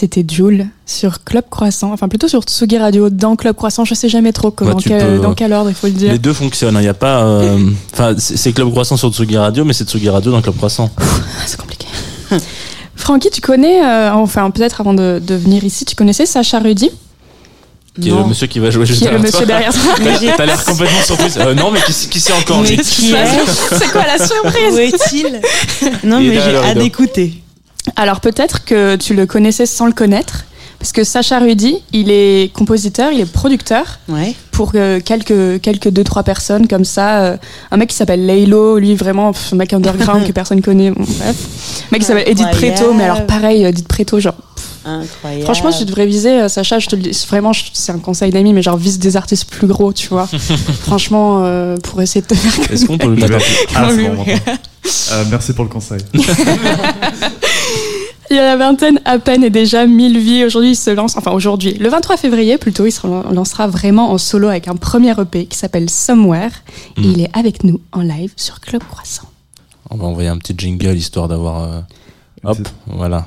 S5: C'était
S3: Joule sur Club Croissant, enfin plutôt sur Tsugi Radio dans Club Croissant. Je sais jamais trop comment,
S2: Bah, tu
S3: quel-
S2: peux-
S3: dans quel ordre il faut le dire.
S2: Les deux fonctionnent. Il n'y a pas. euh, Enfin, c'est c'est Club Croissant sur Tsugi Radio, mais c'est Tsugi Radio dans Club Croissant. (laughs)
S3: C'est compliqué. Francky, tu connais, euh, enfin peut-être avant de, de venir ici, tu connaissais Sacha Rudy,
S2: Qui est le monsieur qui va jouer juste
S3: qui est le
S2: derrière toi.
S3: monsieur derrière toi.
S4: J'ai- (laughs)
S2: T'as l'air complètement surprise. Euh, non, mais qui, qui c'est encore
S3: C'est quoi la (laughs) surprise?
S4: Où est-il? Non,
S2: Il est
S4: mais j'ai
S2: derrière
S4: hâte d'écouter.
S3: Alors peut-être que tu le connaissais sans le connaître, parce que Sacha Rudy, il est compositeur, il est producteur
S4: Ouais.
S3: pour euh, quelques quelques deux trois personnes comme ça. euh, un mec qui s'appelle Laylo, lui vraiment pff, un mec underground (laughs) que personne connaît. Bon, bref. Un mec qui s'appelle Edith. Preto, mais alors pareil, Edith Preto, genre
S4: Incroyable.
S3: franchement tu devrais viser euh, Sacha, je te le dis vraiment, c'est un conseil d'ami, mais genre vise des artistes plus gros, tu vois. (laughs) franchement, euh, pour essayer de te faire
S2: Est-ce qu'on peut mettre un
S6: Ah, c'est
S3: oui,
S6: bon,
S3: oui.
S6: bon. (laughs) Euh, merci pour le conseil. (laughs)
S3: Il y a la vingtaine à peine et déjà 1000 vies. Aujourd'hui, il se lance, enfin aujourd'hui, le 23 février plutôt, il se lancera vraiment en solo avec un premier EP qui s'appelle Somewhere. Et
S2: Mm.
S3: il est avec nous en live sur Club Croissant.
S2: On va envoyer un petit jingle histoire d'avoir. euh, Hop, voilà.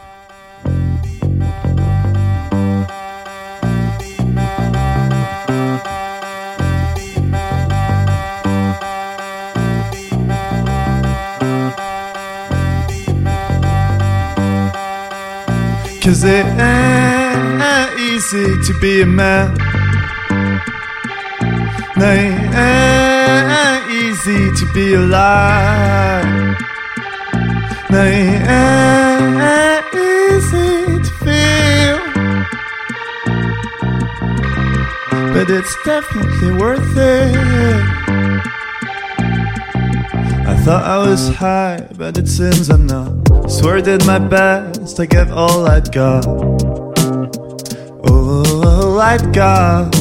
S6: Cause it ain't easy to be a man. No, it ain't easy to be alive. No, it ain't easy to feel. But it's definitely worth it. I thought I was high, but it seems I'm not. Swear did my best, I gave all I'd got. All I'd got.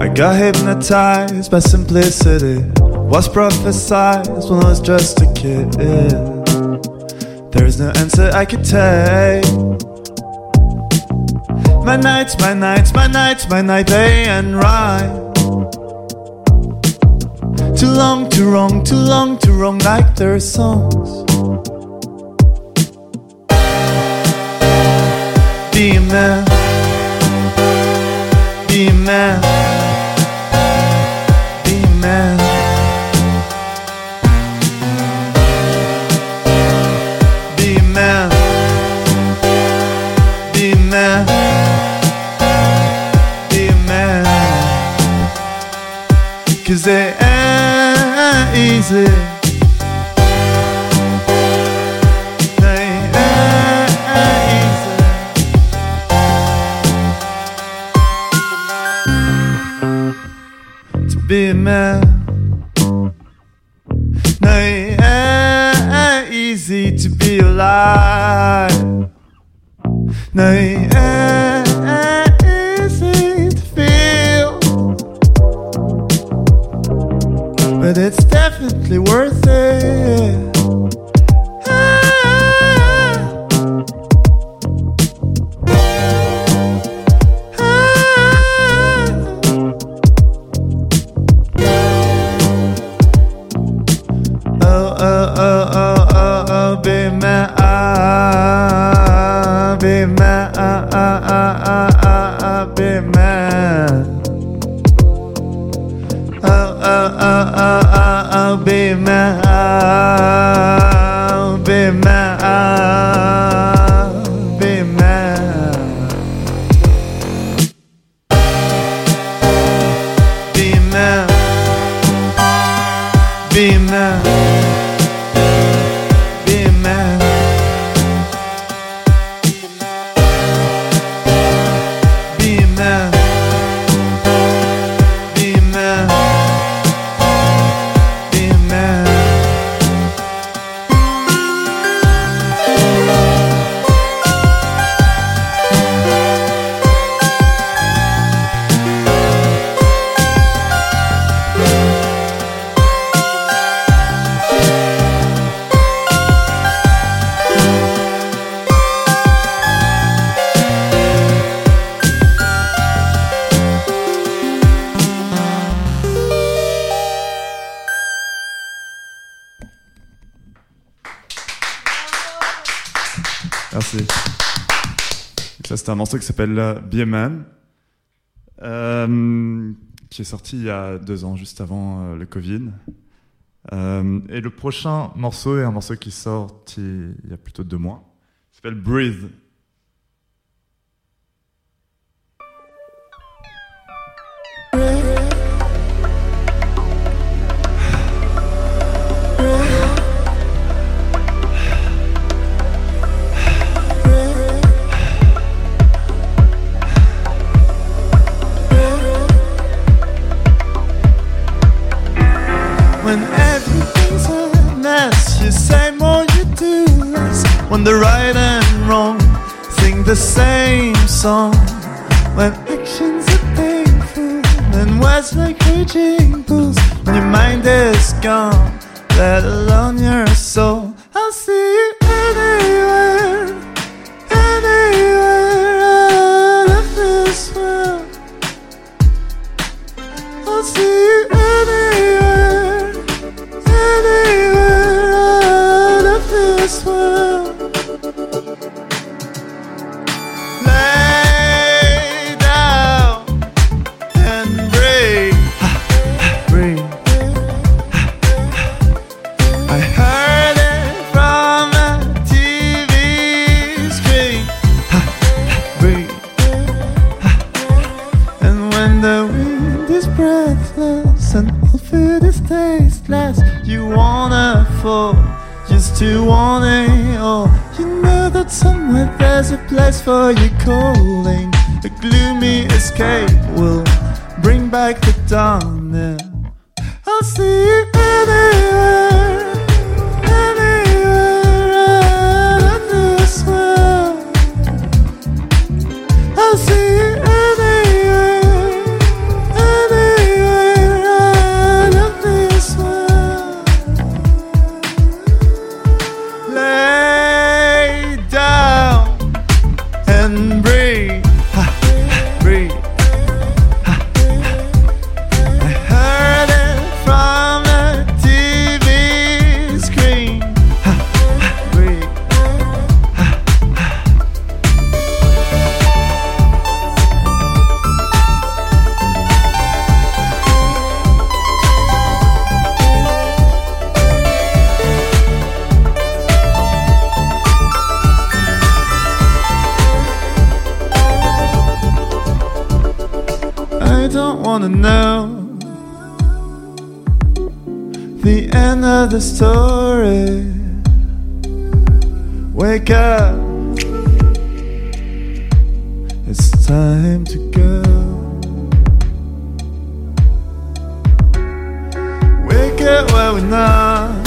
S6: I got hypnotized by simplicity. Was prophesied when I was just a kid. There's no answer I could take. My nights, my nights, my nights, my night, day and rhyme. Too long, too wrong, too long, too wrong, like their songs. Be a man, be a man, be a man. Be a man, be a man, be a man. Cause they easy. Morceau qui s'appelle euh, Be a Man, euh, qui est sorti il y a deux ans, juste avant euh, le Covid. Et le prochain morceau est un morceau qui sort il y a plutôt deux mois. Il s'appelle Breathe. Wanna know the end of the story. Wake up, it's time to go. Wake up where we're not.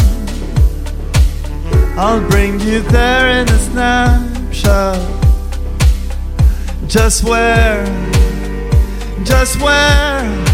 S6: I'll bring you there in a snapshot. Just where just where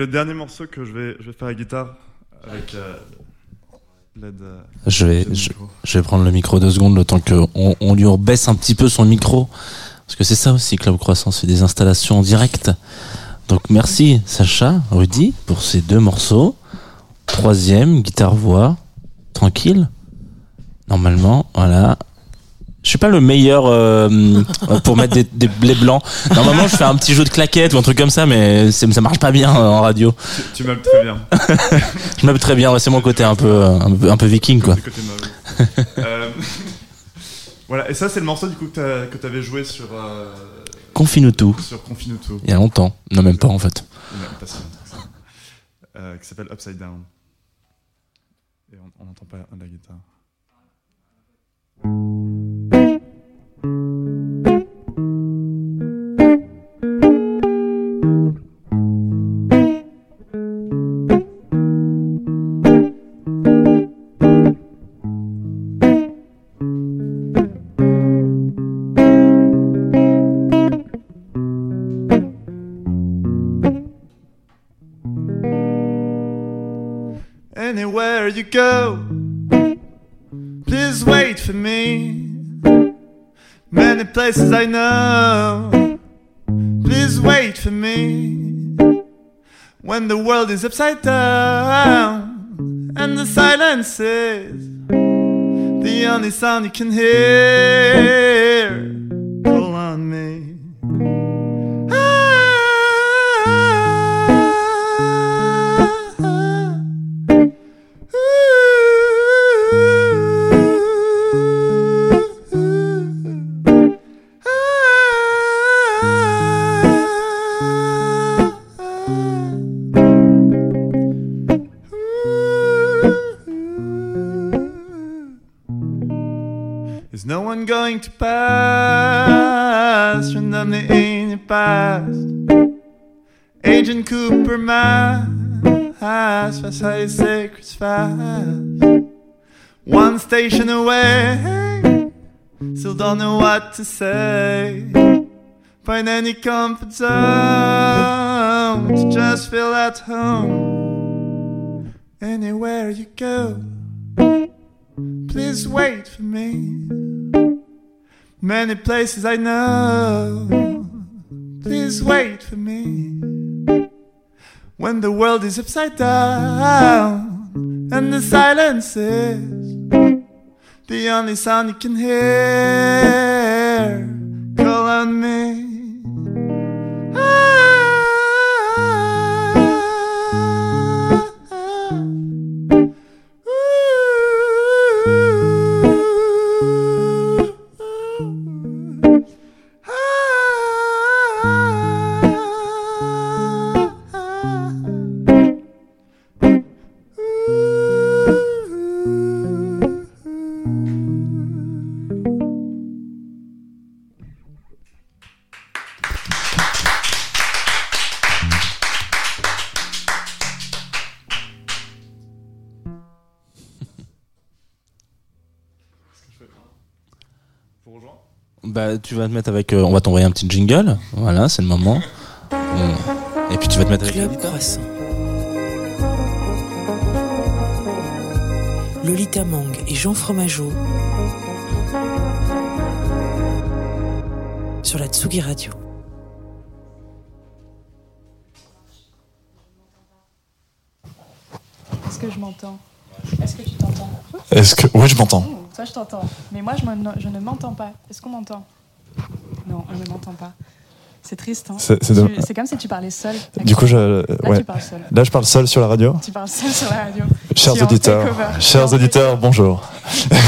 S6: le dernier morceau que je vais, je vais faire à guitare avec euh, l'aide. euh,
S2: Je vais,
S6: du
S2: je,
S6: micro.
S2: je vais prendre le micro deux secondes le temps qu'on on lui baisse un petit peu son micro. Parce que c'est ça aussi, Club Croissant, c'est des installations en direct. Donc merci Sacha, Rudy, pour ces deux morceaux. Troisième, guitare-voix, tranquille. Normalement, voilà. Je suis pas le meilleur euh, pour mettre des, des blés blancs. Normalement, je fais un petit jeu de claquettes ou un truc comme ça, mais ça marche pas bien euh, en radio.
S6: Tu, tu meubles très bien. (laughs)
S2: Je m'aime très bien, ouais, c'est mon côté un peu, euh, un peu, un peu viking, quoi.
S6: Meuble. Euh, (laughs) Voilà, et ça, c'est le morceau du coup que t'avais joué sur, euh,
S2: Confine tout.
S6: sur Confinuto.
S2: Il y a longtemps. Non, même pas en fait.
S6: Pas. Euh, qui s'appelle Upside Down. Et on n'entend pas la guitare. Places I know, please wait for me. When the world is upside down and the silence is the only sound you can hear, my eyes, fast how secrets fast. One station away, still don't know what to say. Find any comfort zone to just feel at home. Anywhere you go, please wait for me. Many places I know, please wait for me. When the world is upside down and the silence is the only sound you can hear,
S2: Bah, tu vas te mettre avec. euh, on va t'envoyer un petit jingle. Voilà, c'est le moment. On- Et puis tu vas te mettre avec.
S1: Club Croissant. Lolita Mang et Jean Fromageau sur la Tsugi Radio.
S3: Est-ce que je m'entends? Est-ce que tu t'entends?
S7: Est-ce que. Oui, je m'entends.
S3: Oh, Toi, je t'entends. Mais moi, je, me- je ne m'entends pas. Est-ce qu'on m'entend? Non, on ne m'entend pas. C'est triste. Hein
S7: C'est-
S3: comme si tu parlais seul.
S7: Du coup, je.
S3: Là,
S7: Ouais.
S3: tu parles seul.
S7: Là, je parle seul sur la radio.
S3: Tu parles seul sur la radio.
S7: Chers auditeurs, chers auditeurs, bonjour. (laughs)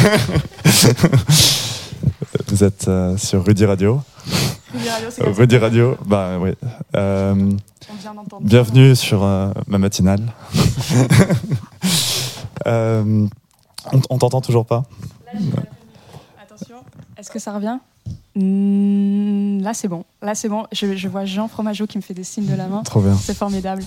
S7: Vous êtes euh, sur Rudy Radio.
S3: Rudy Radio, c'est ça.
S7: Rudy Radio, bah oui. Euh,
S3: On vient d'entendre.
S7: bienvenue sur euh, ma matinale. (laughs) Euh, on on t'entend toujours pas?
S3: Là. Attention. Est-ce que ça revient? Hmm, Là, c'est bon. Là, c'est bon. Je, je vois Jean Fromageau qui me fait des signes de la main.
S7: Trop bien.
S3: C'est formidable.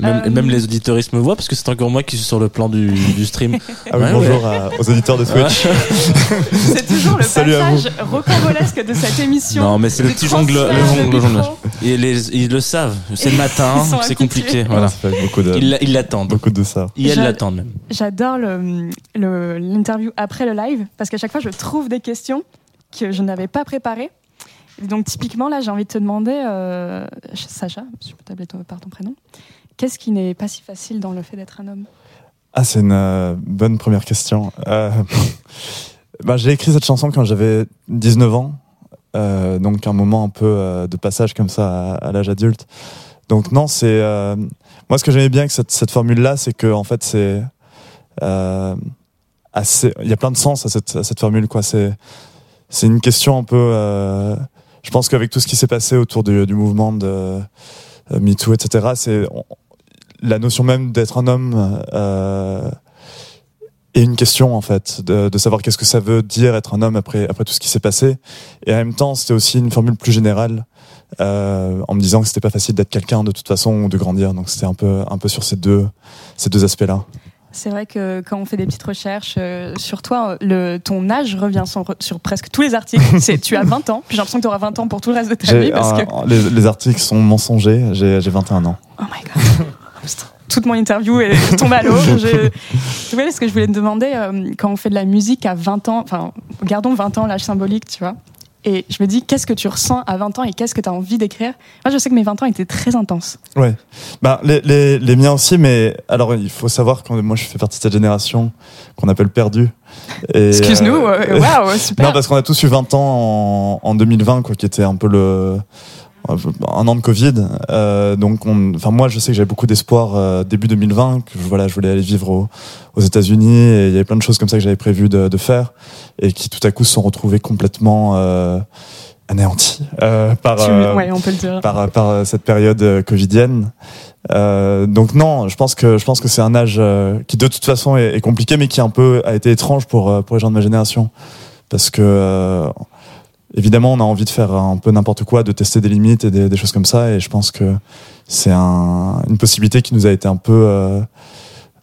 S2: Même,
S3: Euh,
S2: même les auditeuristes me voient parce que c'est encore moi qui suis sur le plan du, du stream. (laughs)
S7: Ah oui,
S2: Ouais,
S7: bonjour à- aux auditeurs de Twitch. (laughs)
S3: C'est toujours le
S7: Salut
S3: passage rocambolesque de cette émission.
S2: Non, mais c'est le petit jongle, le jongle. Et les, ils le savent. C'est le (laughs) matin,
S3: Ils
S2: c'est compliqué. Voilà.
S7: Beaucoup de,
S2: Ils l'a- ils l'attendent.
S7: beaucoup de ça.
S3: J'a-
S2: l'attendent même.
S3: J'adore le- le- l'interview après le live parce qu'à chaque fois, je trouve des questions que je n'avais pas préparées. Et donc, typiquement, là, j'ai envie de te demander, euh, Sacha, je peux t'appeler par ton prénom, qu'est-ce qui n'est pas si facile dans le fait d'être un homme?
S7: Ah, c'est une euh, bonne première question. Euh, (laughs) bah, j'ai écrit cette chanson quand j'avais 19 ans, euh, donc un moment un peu de passage comme ça à, l'âge adulte. Donc non, c'est moi ce que j'aimais bien avec cette, formule-là, c'est que en fait c'est il y a plein de sens à cette, à cette formule quoi. C'est
S6: c'est une question un peu. euh, je pense qu'avec tout ce qui s'est passé autour du, du mouvement de euh, MeToo, etc., c'est la notion même d'être un homme euh, est une question en fait, de, de savoir qu'est-ce que ça veut dire être un homme après après tout ce qui s'est passé. Et en même temps, c'était aussi une formule plus générale. euh, en me disant que c'était pas facile d'être quelqu'un de toute façon ou de grandir donc c'était un peu un peu sur ces deux ces deux aspects là
S3: C'est vrai que quand on fait des petites recherches euh, sur toi, le, ton âge revient sur, sur presque tous les articles. (laughs) C'est tu as 20 ans, j'ai l'impression que tu auras 20 ans pour tout le reste de ta vie parce que
S6: un- les, les articles sont mensongers j'ai j'ai 21 ans
S3: Oh my god. (laughs) Toute mon interview est tombée à l'eau. (laughs) Je... Tu vois, ce que je voulais te demander, euh, quand on fait de la musique à 20 ans, enfin, gardons 20 ans, l'âge symbolique, tu vois. Et je me dis, qu'est-ce que tu ressens à 20 ans et qu'est-ce que tu as envie d'écrire? Moi, je sais que mes 20 ans étaient très intenses.
S6: Ouais. Bah, les, les, les miens aussi, mais alors il faut savoir que moi je fais partie de cette génération qu'on appelle perdue.
S3: Excuse-nous,
S6: euh,
S3: euh, waouh, (laughs) super.
S6: Non, parce qu'on a tous eu 20 ans en, en 2020, quoi, qui était un peu le un an de Covid. Euh, donc, on, enfin moi, je sais que j'avais beaucoup d'espoir euh, début 2020. Que je- voilà, je voulais aller vivre au- aux États-Unis et il y avait plein de choses comme ça que j'avais prévu de, de faire et qui tout à coup se sont retrouvées complètement euh, anéanties euh, par
S3: Tu- ouais, on peut le dire.
S6: par, par cette période covidienne. Donc non, je pense que je pense que c'est un âge qui de toute façon est, est compliqué, mais qui un peu a été étrange pour pour les gens de ma génération, parce que évidemment on a envie de faire un peu n'importe quoi, de tester des limites et des, des choses comme ça, et je pense que c'est un, une possibilité qui nous a été un peu euh,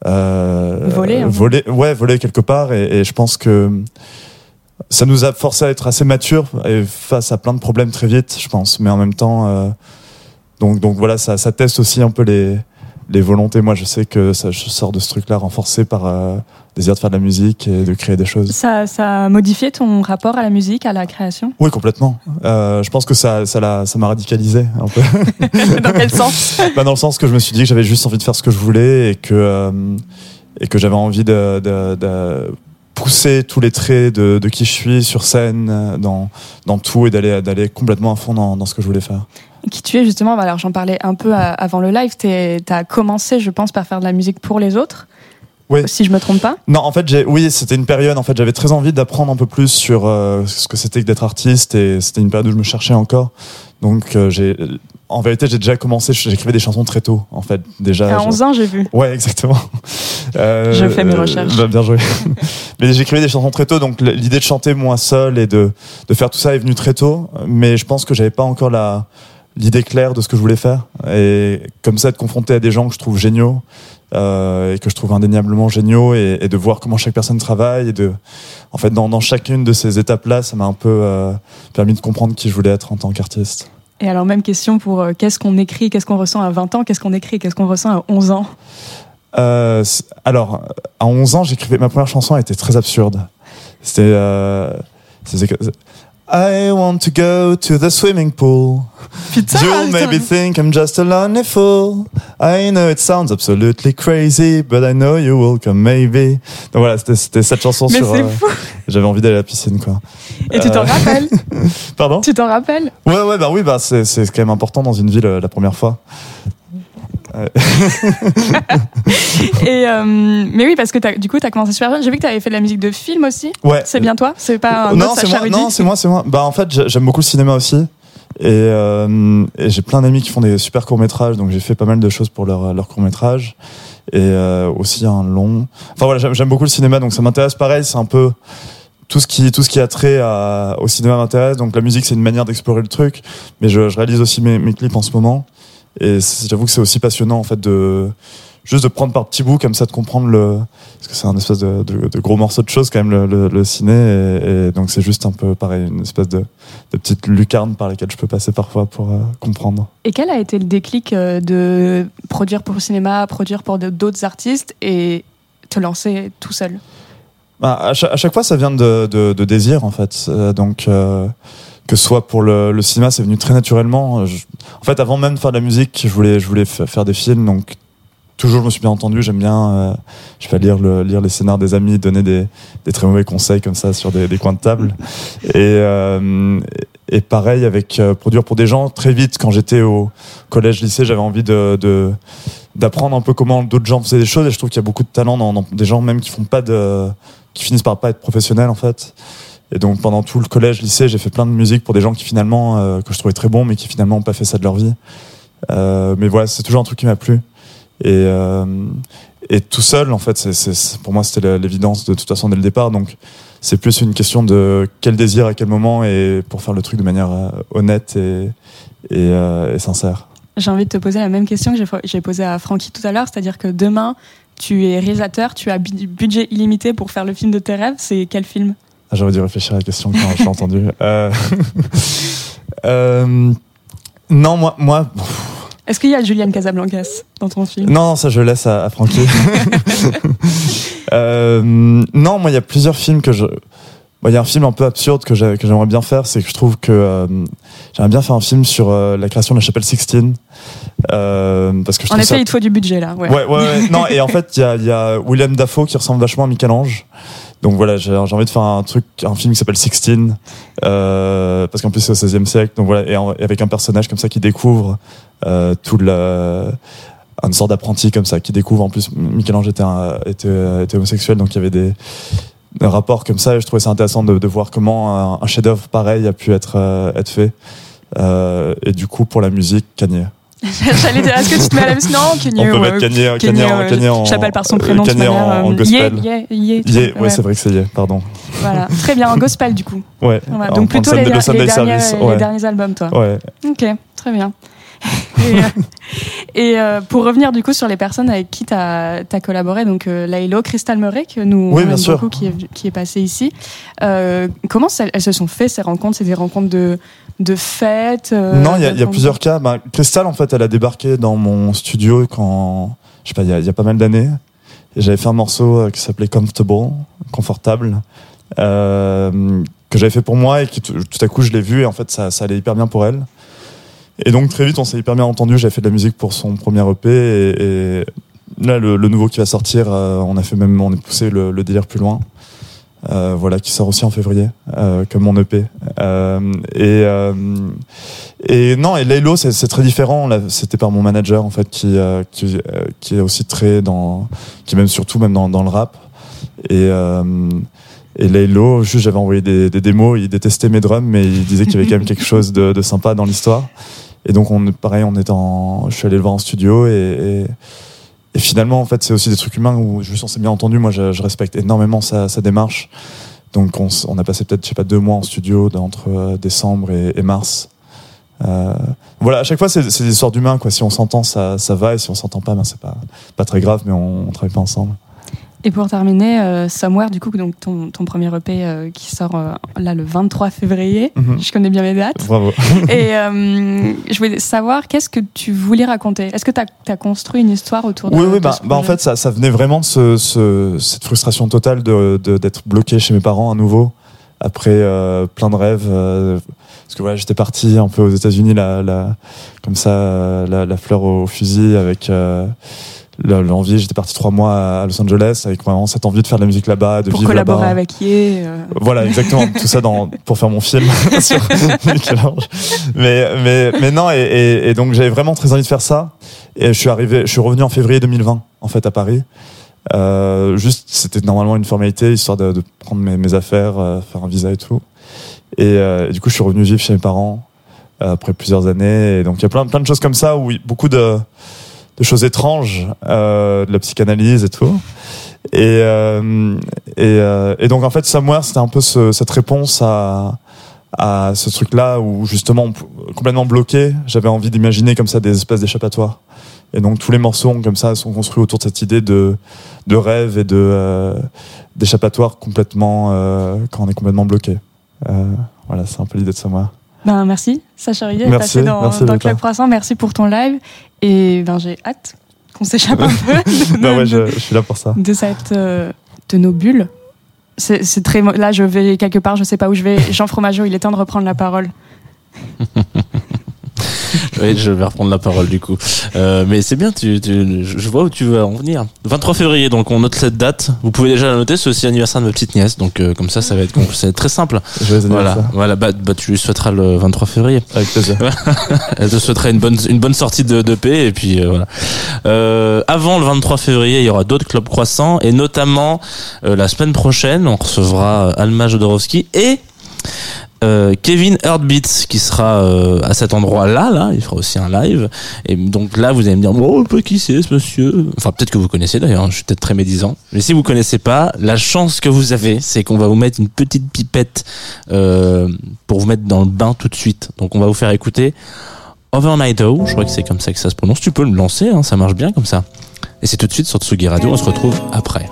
S6: euh,
S3: Volée, hein.
S6: ouais, volée quelque part, et, et je pense que ça nous a forcé à être assez mature et face à plein de problèmes très vite, je pense. Mais en même temps, euh, donc donc voilà, ça, ça teste aussi un peu les les volontés. Moi, je sais que ça, je sors de ce truc-là renforcé par euh, désir de faire de la musique et de créer des choses.
S3: Ça, ça a modifié ton rapport à la musique, à la création?
S6: Oui, complètement. Euh, je pense que ça ça l'a ça m'a radicalisé un peu. (laughs)
S3: Dans quel sens? (laughs)
S6: Bah, dans le sens que je me suis dit que j'avais juste envie de faire ce que je voulais et que euh, et que j'avais envie de, de, de pousser tous les traits de, de qui je suis sur scène dans dans tout et d'aller d'aller complètement à fond dans, dans ce que je voulais faire.
S3: Qui tu es justement Alors j'en parlais un peu à- avant le live. Tu as commencé, je pense, par faire de la musique pour les autres.
S6: Oui.
S3: Si je me trompe pas.
S6: Non, en fait, j'ai, oui, c'était une période. En fait, j'avais très envie d'apprendre un peu plus sur euh, ce que c'était que d'être artiste, et c'était une période où je me cherchais encore. Donc, euh, j'ai, en vérité, j'ai déjà commencé. J'écrivais des chansons très tôt, en fait, déjà.
S3: À
S6: je-
S3: 11 ans, j'ai vu.
S6: Ouais, exactement. Euh, (laughs)
S3: Je fais mes recherches.
S6: bah, bien joué. (laughs) mais j'écrivais des chansons très tôt, donc l'idée de chanter moi seul et de, de faire tout ça est venue très tôt. Mais je pense que j'avais pas encore la l'idée claire de ce que je voulais faire. Et comme ça, être confronté à des gens que je trouve géniaux euh, et que je trouve indéniablement géniaux et, et de voir comment chaque personne travaille et de, en fait, dans, dans chacune de ces étapes-là, ça m'a un peu euh, permis de comprendre qui je voulais être en tant qu'artiste.
S3: Et alors, même question pour euh, qu'est-ce qu'on écrit, qu'est-ce qu'on ressent à 20 ans, qu'est-ce qu'on écrit, qu'est-ce qu'on ressent à 11 ans?
S6: Alors, à 11 ans, j'écrivais ma première chanson, elle était très absurde. C'était I want to go to the swimming pool.
S3: Putain,
S6: You'll
S3: putain.
S6: maybe think I'm just a lonely fool. I know it sounds absolutely crazy, but I know you will come maybe. Donc voilà, c'était cette chanson
S3: Mais
S6: sur.
S3: c'est
S6: euh,
S3: fou
S6: J'avais envie d'aller à la piscine, quoi.
S3: Et tu t'en
S6: Euh,
S3: rappelles (laughs)
S6: Pardon
S3: Tu t'en rappelles
S6: Ouais, ouais, bah oui, bah c'est c'est quand même important dans une ville euh, la première fois. (laughs)
S3: Et euh, mais oui, parce que du coup, tu as commencé super jeune. J'ai vu que tu avais fait de la musique de film aussi.
S6: Ouais.
S3: C'est bien toi? C'est pas un
S6: non,
S3: autre
S6: c'est moi, non, c'est moi, c'est moi. Bah en fait, j'ai- j'aime beaucoup le cinéma aussi. Et, euh, et j'ai plein d'amis qui font des super courts métrages, donc j'ai fait pas mal de choses pour leur, leur court métrage et euh, aussi un long. Enfin voilà, j'aime- j'aime beaucoup le cinéma, donc ça m'intéresse. Pareil, c'est un peu tout ce qui tout ce qui a trait à, au cinéma m'intéresse. Donc la musique, c'est une manière d'explorer le truc, mais je, je réalise aussi mes, mes clips en ce moment. Et j'avoue que c'est aussi passionnant en fait de juste de prendre par petits bouts comme ça de comprendre le parce que c'est un espèce de, de, de gros morceau de choses quand même le, le, le ciné et, et donc c'est juste un peu pareil une espèce de, de petite lucarne par laquelle je peux passer parfois pour euh, comprendre.
S3: Et quel a été le déclic euh, de produire pour le cinéma, produire pour d'autres artistes et te lancer tout seul?
S6: Bah, à, chaque, à chaque fois ça vient de, désir en fait. Euh, donc euh, que ce soit pour le, le cinéma c'est venu très naturellement. En fait avant même de faire de la musique je voulais je voulais fa- faire des films donc toujours je me suis bien entendu. J'aime bien euh, je vais lire le lire les scénars des amis donner des, des très mauvais conseils comme ça sur des, des coins de table. Et euh, et pareil avec euh, produire pour des gens. Très vite quand j'étais au collège lycée j'avais envie de, de d'apprendre un peu comment d'autres gens faisaient des choses. Et je trouve qu'il y a beaucoup de talent dans, dans des gens même qui font pas de qui finissent par pas être professionnels en fait Et donc pendant tout le collège, lycée, j'ai fait plein de musique pour des gens qui finalement euh, que je trouvais très bons, mais qui finalement n'ont pas fait ça de leur vie. Euh, mais voilà, c'est toujours un truc qui m'a plu. Et, euh, tout seul, en fait, pour moi, c'était l'évidence de toute façon dès le départ. Donc c'est plus une question de quel désir à quel moment et pour faire le truc de manière honnête et, et, sincère.
S3: J'ai envie de te poser la même question que j'ai- posée à Francky tout à l'heure, c'est-à-dire que demain, tu es réalisateur, tu as bu- budget illimité pour faire le film de tes rêves. C'est quel film?
S6: Ah, J'aurais dû réfléchir à la question quand je l'ai entendu. Euh, (laughs) euh, non, moi, moi,
S3: Est-ce qu'il y a Julian Casablancas dans ton film?
S6: Non, ça je laisse à, à Francky. (laughs) (laughs) Euh, non, moi, il y a plusieurs films que je. Il y a un film un peu absurde que j'ai- que j'aimerais bien faire, c'est que je trouve que euh, j'aimerais bien faire un film sur euh, la création de la chapelle Sixtine. Euh, parce que je
S3: En effet,
S6: ça
S3: il te faut du budget là. Ouais.
S6: Ouais, ouais, ouais. non, et en fait, il y a, y a William Dafoe qui ressemble vachement à Michel-Ange. Donc voilà, j'ai envie de faire un truc, un film qui s'appelle Sixteen, euh, parce qu'en plus c'est au XVIe siècle. Donc voilà, et, avec un personnage comme ça qui découvre euh, tout le, une sorte d'apprenti comme ça, qui découvre en plus Michel-Ange était, homosexuel, donc il y avait des, rapports comme ça. Et je trouvais ça intéressant de, de voir comment un, un chef-d'œuvre pareil a pu être euh, être fait. Euh, et du coup, pour la musique, Kanye. (laughs)
S3: J'allais dire, est-ce que tu te mets à la musique? Non, Kanye.
S6: On peut mettre Kanye, Kanye,
S3: Kanye,
S6: en-
S3: l'appelle par son prénom
S6: Kanye en,
S3: euh,
S6: gospel.
S3: Yeah, yeah, yeah,
S6: ouais, c'est vrai que c'est yeah, pardon.
S3: Voilà, très bien, en (laughs) gospel du coup.
S6: Ouais.
S3: Donc plutôt les, derniers, albums, toi.
S6: Ouais.
S3: Ok, très bien. (laughs) et euh, euh, pour revenir du coup sur les personnes avec qui tu as, collaboré, donc Lailo, Crystal Murray, que nous
S6: Oui,
S3: beaucoup, qui est, qui est passé ici. Comment elles se sont fait ces rencontres? C'est des rencontres de, de fêtes euh,
S6: non, il y a, y plusieurs cas. Ben, Crystal, en fait, elle a débarqué dans mon studio quand, je sais pas, il y a, il y a pas mal d'années. J'avais fait un morceau euh, qui s'appelait Comfortable, confortable, euh, que j'avais fait pour moi et qui tout, à coup je l'ai vu et en fait ça, ça allait hyper bien pour elle. Et donc très vite on s'est hyper bien entendu. J'avais fait de la musique pour son premier EP et, et là le, le nouveau qui va sortir, euh, on a fait même, on a poussé le, le délire plus loin. Euh, voilà, qui sort aussi en février, euh, comme mon EP. Euh, et, euh, et non, et Laylo, c'est très différent. C'était par mon manager en fait qui euh, qui, euh, qui est aussi très dans, qui même surtout même dans, dans le rap. Et euh, et Laylo, juste j'avais envoyé des, des démos, il détestait mes drums, mais il disait qu'il y avait quand même (laughs) quelque chose de, de sympa dans l'histoire. Et donc on pareil, on est en, je suis allé le voir en studio et, et et finalement, en fait, c'est aussi des trucs humains où juste on s'est bien entendu. Moi, je, je respecte énormément sa, démarche. Donc, on, a passé peut-être, je sais pas, deux mois en studio entre euh, décembre et, mars. Euh, voilà, à chaque fois, c'est c'est des histoires d'humains. Quoi. Si on s'entend, ça, ça va, et si on s'entend pas, ben, c'est pas, pas très grave, mais on, on travaille pas ensemble.
S3: Et pour terminer, euh, Somewhere, du coup, donc ton, ton premier EP euh, qui sort euh, là le 23 février.
S6: Mhm.
S3: Je connais bien mes dates.
S6: Bravo. (laughs)
S3: Et je voulais savoir, qu'est-ce que tu voulais raconter? Est-ce que tu as, construit une histoire autour de
S6: Oui, oui, bah,
S3: ce
S6: bah, en fait, ça, ça venait vraiment de ce, ce- cette frustration totale de, de- d'être bloqué chez mes parents à nouveau, après plein de rêves. parce que voilà, j'étais parti un peu aux États-Unis, la, la, comme ça, la, la fleur au fusil, avec l'envie. J'étais parti trois mois à Los Angeles, avec vraiment cette envie de faire de la musique là-bas, de
S3: Pour
S6: vivre
S3: collaborer
S6: là-bas.
S3: avec Ye. euh,
S6: Voilà, exactement. (laughs) tout ça dans, pour faire mon film (laughs) sur. Mais, mais, mais non, et, et, et donc j'avais vraiment très envie de faire ça. Et je suis arrivé, je suis revenu en février 2020, en fait, à Paris. Euh, juste, c'était normalement une formalité, histoire de, de prendre mes, mes affaires, euh, faire un visa et tout. Et, euh, et du coup, je suis revenu vivre chez mes parents euh, après plusieurs années. Et donc, il y a plein, plein de choses comme ça où beaucoup de, de choses étranges, euh, de la psychanalyse et tout. Et, euh, et, euh, et donc en fait Somewhere c'était un peu ce- cette réponse à, à ce truc là où justement complètement bloqué j'avais envie d'imaginer comme ça des espèces d'échappatoires. Et donc tous les morceaux comme ça sont construits autour de cette idée de, de rêve et de euh, d'échappatoire complètement euh, quand on est complètement bloqué. Euh, voilà c'est un peu l'idée de Somewhere
S3: Ben, merci, Sacha d'être
S6: Merci,
S3: passé dans,
S6: merci,
S3: dans. Club Croissant. Merci pour ton live. Et ben, j'ai hâte qu'on s'échappe un (laughs) peu de,
S6: bah ouais
S3: de-
S6: je, je suis là pour ça
S3: de cette, euh, de nos bulles. C'est c'est très. Là, je vais quelque part, je sais pas où je vais. Jean Fromageau, il est temps de reprendre la parole. (laughs)
S2: Oui, je vais reprendre la parole du coup. Euh, mais c'est bien, tu, tu, je vois où tu veux en venir. 23 février, donc on note cette date. Vous pouvez déjà la noter, c'est aussi l'anniversaire de ma petite nièce, donc euh, comme ça, ça va être, ça va être très simple. Voilà, voilà. Bah, bah, tu lui souhaiteras le 23 février.
S6: Avec plaisir. (laughs)
S2: Elle te souhaitera une bonne, une bonne sortie de, de paix et puis euh, voilà. Euh, avant le 23 février, il y aura d'autres clubs croissants et notamment euh, la semaine prochaine, on recevra euh, Alma Jodorowsky et euh, Kevin Heartbeats qui sera euh, à cet endroit-là, là, il fera aussi un live. Et donc là, vous allez me dire, oh, peu qui c'est ce monsieur? Enfin, peut-être que vous connaissez d'ailleurs, je suis peut-être très médisant. Mais si vous connaissez pas, la chance que vous avez, c'est qu'on va vous mettre une petite pipette euh, pour vous mettre dans le bain tout de suite. Donc on va vous faire écouter Overnight O, je crois que c'est comme ça que ça se prononce. Tu peux le lancer, hein, ça marche bien comme ça. Et c'est tout de suite sur Tsugi Radio, on se retrouve après.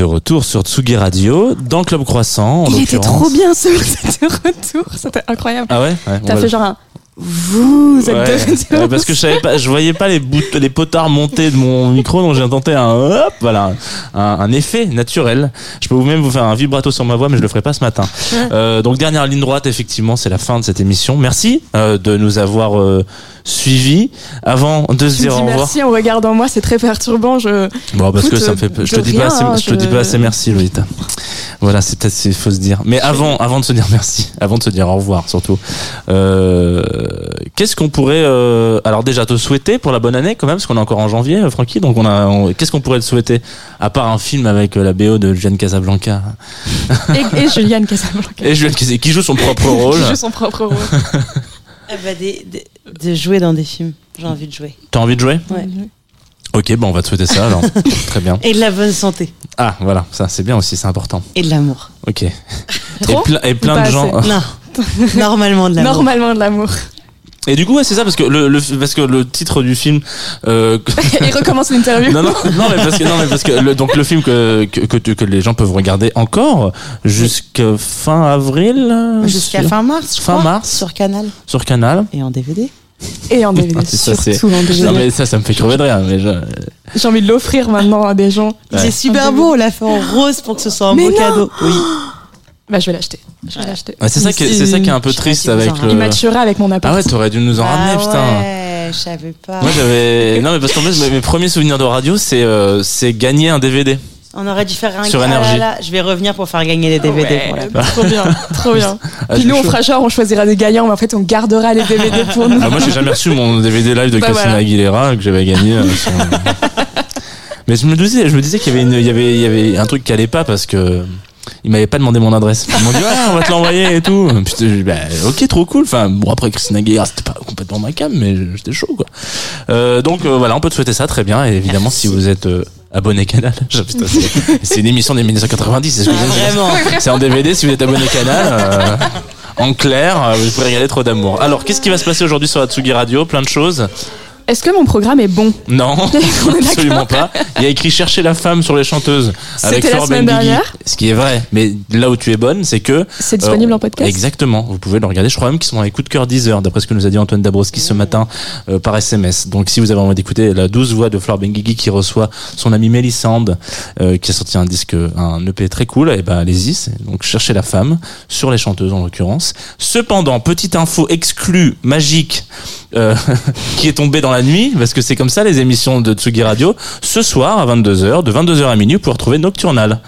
S2: De retour sur Tsugi Radio, dans Club Croissant. en
S3: Il était trop bien ce (laughs) ce retour, c'était incroyable.
S2: Ah ouais, ouais
S3: T'as fait genre un. Vous êtes
S2: Ouais, ouais, parce que je savais pas, je voyais pas les bouts, les potards monter de mon micro, donc j'ai tenté un hop, voilà, un, un effet naturel. Je peux vous même vous faire un vibrato sur ma voix, mais je le ferai pas ce matin. Euh, donc dernière ligne droite, effectivement, c'est la fin de cette émission. Merci euh, de nous avoir euh, suivis. Avant de se dire au revoir.
S3: merci en regardant moi, c'est très perturbant. Je...
S2: Bon, parce
S3: Écoute,
S2: que ça me fait, je te dis pas assez, je te dis pas assez merci, Lolita. Voilà, c'est peut-être, il faut se dire. Mais avant, avant de se dire merci, avant de se dire au revoir, surtout, euh, qu'est-ce qu'on pourrait, euh, alors déjà te souhaiter pour la bonne année quand même, parce qu'on est encore en janvier, euh, Francky, donc on a, on- qu'est-ce qu'on pourrait te souhaiter à part un film avec euh, la BO de Julian Casablanca?
S3: Et, et (laughs) Juliane Casablanca.
S2: et Julian Casablanca qui joue son propre rôle.
S3: Qui joue son propre rôle.
S4: Bah, des- des- de jouer dans des films. J'ai envie de jouer.
S2: T'as envie de jouer?
S4: Ouais.
S2: Ok, bon, on va te souhaiter ça alors. (laughs) Très bien.
S4: Et de la bonne santé.
S2: Ah, voilà, ça c'est bien aussi, c'est important.
S4: Et de l'amour.
S2: Ok. (laughs) et, plein- et plein
S3: Ou
S2: de gens.
S4: Non. (laughs) Normalement de l'amour.
S3: Normalement de l'amour.
S2: Et du coup, ouais, c'est ça parce que le, le parce que le titre du film. Euh,
S3: Il recommence l'interview.
S2: non, non, non, mais parce que non, mais parce que le, donc le film que, que que que les gens peuvent regarder encore jusqu'à fin avril. euh,
S4: Jusqu'à
S2: sur-
S4: fin mars, je
S2: Fin
S4: crois,
S2: mars.
S4: Sur Canal.
S2: sur Canal.
S4: Et en DVD.
S3: Et en DVD,
S2: Ça, c'est-
S3: surtout en DVD.
S2: Non mais ça, ça me fait crever de rire. Je-
S3: J'ai envie de l'offrir maintenant à des gens.
S4: Il est super beau, on l'a fait en rose pour que ce soit un
S3: Mais
S4: beau
S3: non
S4: cadeau. Oui.
S3: Bah, je vais l'acheter. Je vais l'acheter.
S2: Ouais, c'est ça qui est, c'est ça qui est un peu triste
S4: si
S2: avec le.
S3: Il maturait avec mon appart.
S2: Ah ouais, t'aurais dû nous en ramener,
S4: ah
S2: putain.
S4: Ouais, je savais pas.
S2: Moi j'avais non mais parce qu'en fait mes- premiers souvenirs de radio c'est euh, c'est gagner un DVD.
S4: On aurait dû faire un
S2: Sur
S4: Ah là
S2: énergie.
S4: là, je vais revenir pour faire gagner les DVD.
S3: Ouais,
S4: voilà. (laughs)
S3: trop bien, trop bien.
S2: Ah,
S3: Puis nous, on fera genre, on choisira des gagnants, mais en fait, on gardera les DVD pour nous.
S2: Ah, moi j'ai jamais reçu mon DVD live de
S3: Bah,
S2: Christina
S3: voilà.
S2: Aguilera que j'avais gagné. euh, sur- (laughs) mais je me disais je me disais qu'il y avait une, il y avait il y avait un truc qui allait pas parce que ils m'avaient pas demandé mon adresse. Ils m'ont dit ah on va te l'envoyer et tout. Dit, bah, ok trop cool. Enfin bon après Christina Aguilera c'était pas complètement ma cam mais j'étais chaud quoi. Euh, donc euh, voilà on peut te souhaiter ça très bien et évidemment si vous êtes euh, abonné canal, (laughs) putain, (laughs) c'est- une émission des 1990 c'est ce que je viens de dire.
S4: Vraiment.
S2: C'est en DVD si vous êtes abonné canal. (laughs) euh, en clair, euh, vous pourrez regarder trop d'amour. Alors, qu'est-ce qui va se passer aujourd'hui sur la Tsugi Radio? Plein de choses.
S3: Est-ce que mon programme est bon
S2: Non, (laughs) absolument pas. Il y a écrit chercher la femme sur les chanteuses avec Benguigui.
S3: dernière
S2: Ce qui est vrai. Mais là où tu es bonne, c'est que
S3: C'est disponible
S2: euh,
S3: en podcast
S2: Exactement. Vous pouvez le regarder. Je crois même qu'ils sont dans les coups de cœur 10 heures, d'après ce que nous a dit Antoine Dabrowski ce matin euh, par SMS. Donc, si vous avez envie d'écouter la douce voix de Fleur Benguigui qui reçoit son ami Mélissande, euh, qui a sorti un disque, un EP très cool, et ben allez-y. Donc, cherchez la femme sur les chanteuses en l'occurrence. Cependant, petite info exclue, magique, (laughs) qui est tombée dans la nuit, parce que c'est comme ça les émissions de Tsugi Radio. Ce soir à 22h, de 22h à minuit, vous pouvez retrouver Nocturnal.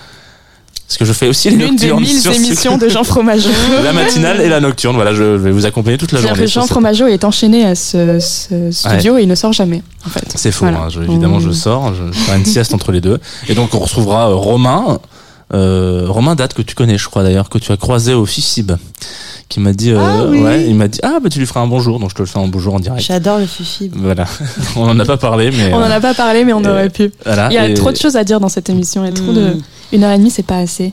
S2: Parce que je fais aussi les
S3: L'une des mille
S2: sur
S3: émissions de Jean Fromageau. (laughs)
S2: La matinale et la nocturne, voilà, je vais vous accompagner toute la journée.
S3: que Jean Fromageau est enchaîné à ce, ce studio et il ne sort jamais, en fait.
S2: C'est faux,
S3: Voilà.
S2: hein, je- évidemment je
S3: Mmh.
S2: sors, je, je ferai une sieste entre les deux. Et donc on retrouvera euh, Romain, euh, Romain Date que tu connais je crois d'ailleurs, que tu as croisé au FICIB, qui m'a dit, euh,
S4: Ah oui.
S2: ouais, il m'a dit, ah bah tu lui feras un bonjour, donc je te le fais un bonjour en direct.
S4: J'adore le fifi.
S2: Voilà, (laughs) on en a pas parlé, mais
S3: On
S2: euh,
S3: n'en a pas parlé, mais on aurait pu.
S2: voilà.
S3: Il y a
S2: et-
S3: trop de choses à dire dans cette émission. Il y a trop de.
S4: Mm.
S3: Une heure et demie, c'est pas assez.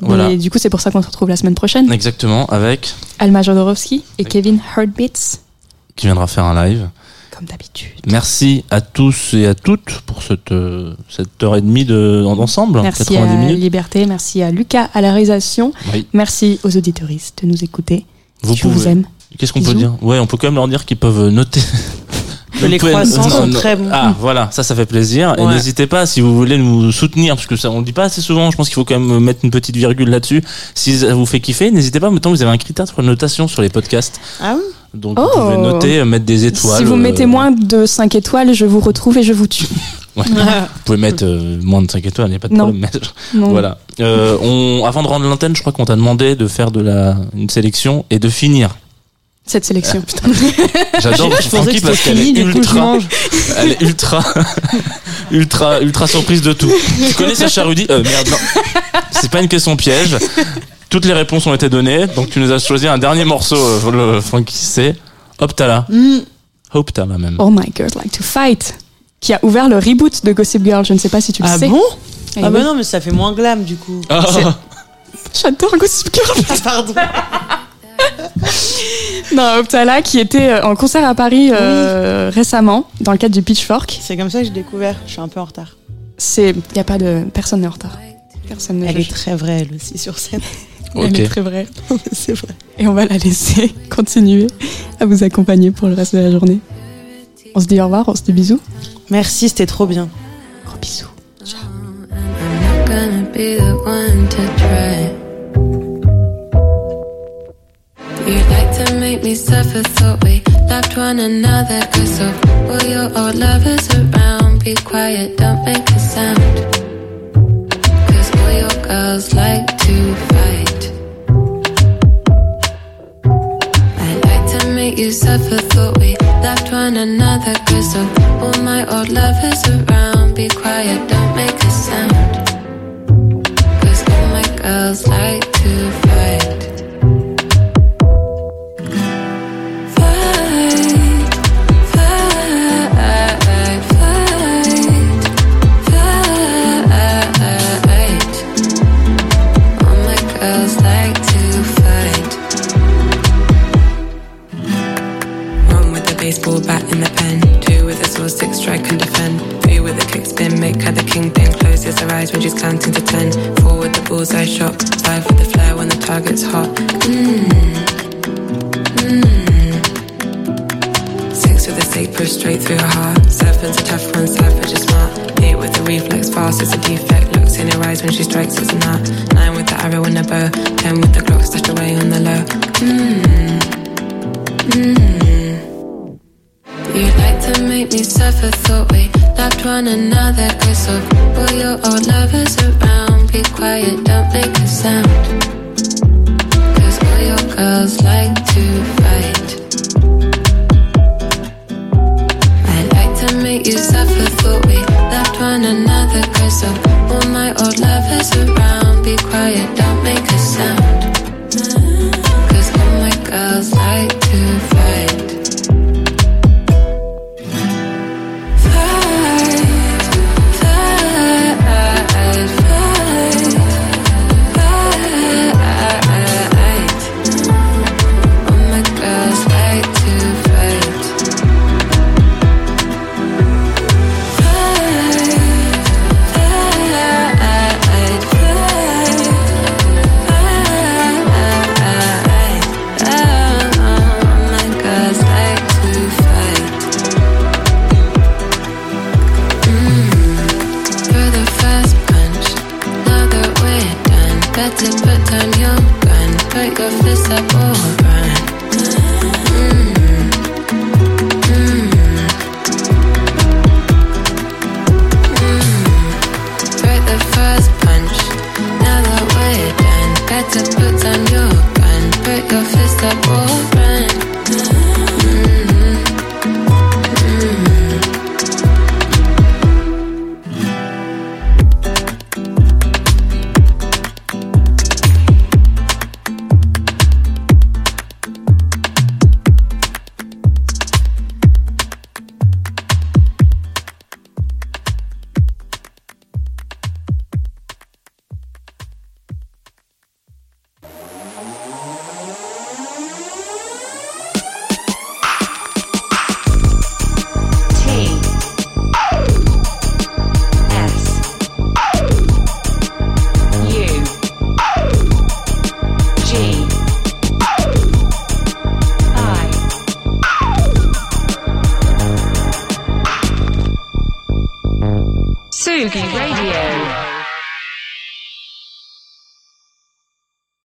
S2: Voilà.
S3: Et du coup, c'est pour ça qu'on se retrouve la semaine prochaine.
S2: Exactement, avec
S3: Alma Jodorowsky et Kevin Heartbeats,
S2: qui viendra faire un live.
S3: Comme d'habitude.
S2: Merci à tous et à toutes pour cette euh, cette heure et demie de d'ensemble,
S3: Merci
S2: 90
S3: à
S2: minutes.
S3: Liberté, merci à Lucas à la réalisation,
S2: Oui.
S3: merci aux auditoristes de nous écouter.
S2: Vous
S3: Je vous
S2: pouvez.
S3: aime.
S2: Qu'est-ce qu'on peut dire? Ouais, on peut quand même leur dire qu'ils peuvent noter.
S4: Que les (laughs)
S2: pouvez-
S4: croissants
S2: non,
S4: sont
S2: non.
S4: très bons.
S2: Ah, voilà, ça, ça fait plaisir. Et n'hésitez pas, si vous voulez nous soutenir, parce que ça, on le dit pas assez souvent, je pense qu'il faut quand même mettre une petite virgule là-dessus. Si ça vous fait kiffer, n'hésitez pas, maintenant vous avez un critère de notation sur les podcasts.
S4: Ah oui
S2: Donc
S3: Oh.
S2: vous pouvez noter, euh, mettre des étoiles.
S3: si vous
S2: euh,
S3: mettez moins de 5 étoiles, je vous retrouve et je vous tue. (laughs)
S2: ouais. vous pouvez mettre euh, moins de 5 étoiles, il n'y a pas de
S3: Non.
S2: problème. mais-
S3: Non.
S2: Voilà. Euh, on, avant de rendre l'antenne, je crois qu'on t'a demandé de faire de la, une sélection et de finir.
S3: Cette sélection. (laughs)
S2: J'adore
S4: Je pensais
S2: Francky parce qu'elle est ultra, (laughs) elle est ultra, ultra, ultra surprise de tout. Tu connais Sacha Rudy? Euh, Merde, non. C'est pas une question piège. Toutes les réponses ont été données, donc tu nous as choisi un dernier morceau, euh, le c'est Optala.
S4: Mm.
S2: Optala même.
S3: Oh my girls like to fight. Qui a ouvert le reboot de Gossip Girl. Je ne sais pas si tu le
S4: Ah
S3: sais.
S4: bon?
S3: Eh
S4: Ah bah
S3: oui.
S4: non, mais ça fait moins glam du coup.
S2: Ah,
S3: J'adore Gossip Girl. (laughs)
S4: Ah, pardon. (laughs)
S3: Non, Optala qui était euh, en concert à Paris euh, récemment dans le cadre du Pitchfork.
S4: C'est comme ça que j'ai découvert. Je suis un peu en retard.
S3: C'est, il y a pas de personne n'est en retard. Personne ne
S4: Elle
S3: juge.
S4: est très vraie elle aussi sur scène.
S3: Elle est très vraie. (laughs)
S4: C'est vrai.
S3: Et on va la laisser (laughs) continuer à vous accompagner pour le reste de la journée. On se dit au revoir, on se dit bisous.
S4: Merci, c'était trop bien.
S3: Gros bisous.
S8: I'm not gonna be the one to try. You like to make me suffer, thought we loved one another. Cause of all your old lovers around, be quiet, don't make a sound. Cause all your girls like to fight. You suffer, thought we loved one another. Cause of all my old lovers around, be quiet, don't make a sound. Cause all my girls like to
S9: six strike and defend. Three with a kick spin, make her the kingpin. Closes her eyes when she's counting to ten. Four with the bullseye shot. Five with the flare when the target's hot. Mmm. Mmm.
S8: the stake pushed straight through her heart. Serpent's a tough one, savage is smart. Eight with the reflex, fast it's a defect. Looks in her eyes when she strikes, it's a knot. Nine with the arrow and the bow. Ten with the clock stashed away on the low. Mmm. Mmm. Make me suffer, thought we loved one another. Cause of all your old lovers around. Be quiet, don't make a sound. Cause all your girls like to fight. I'd like to make you suffer, thought we loved one another. Cause of all my old lovers around. Be quiet, don't make a sound.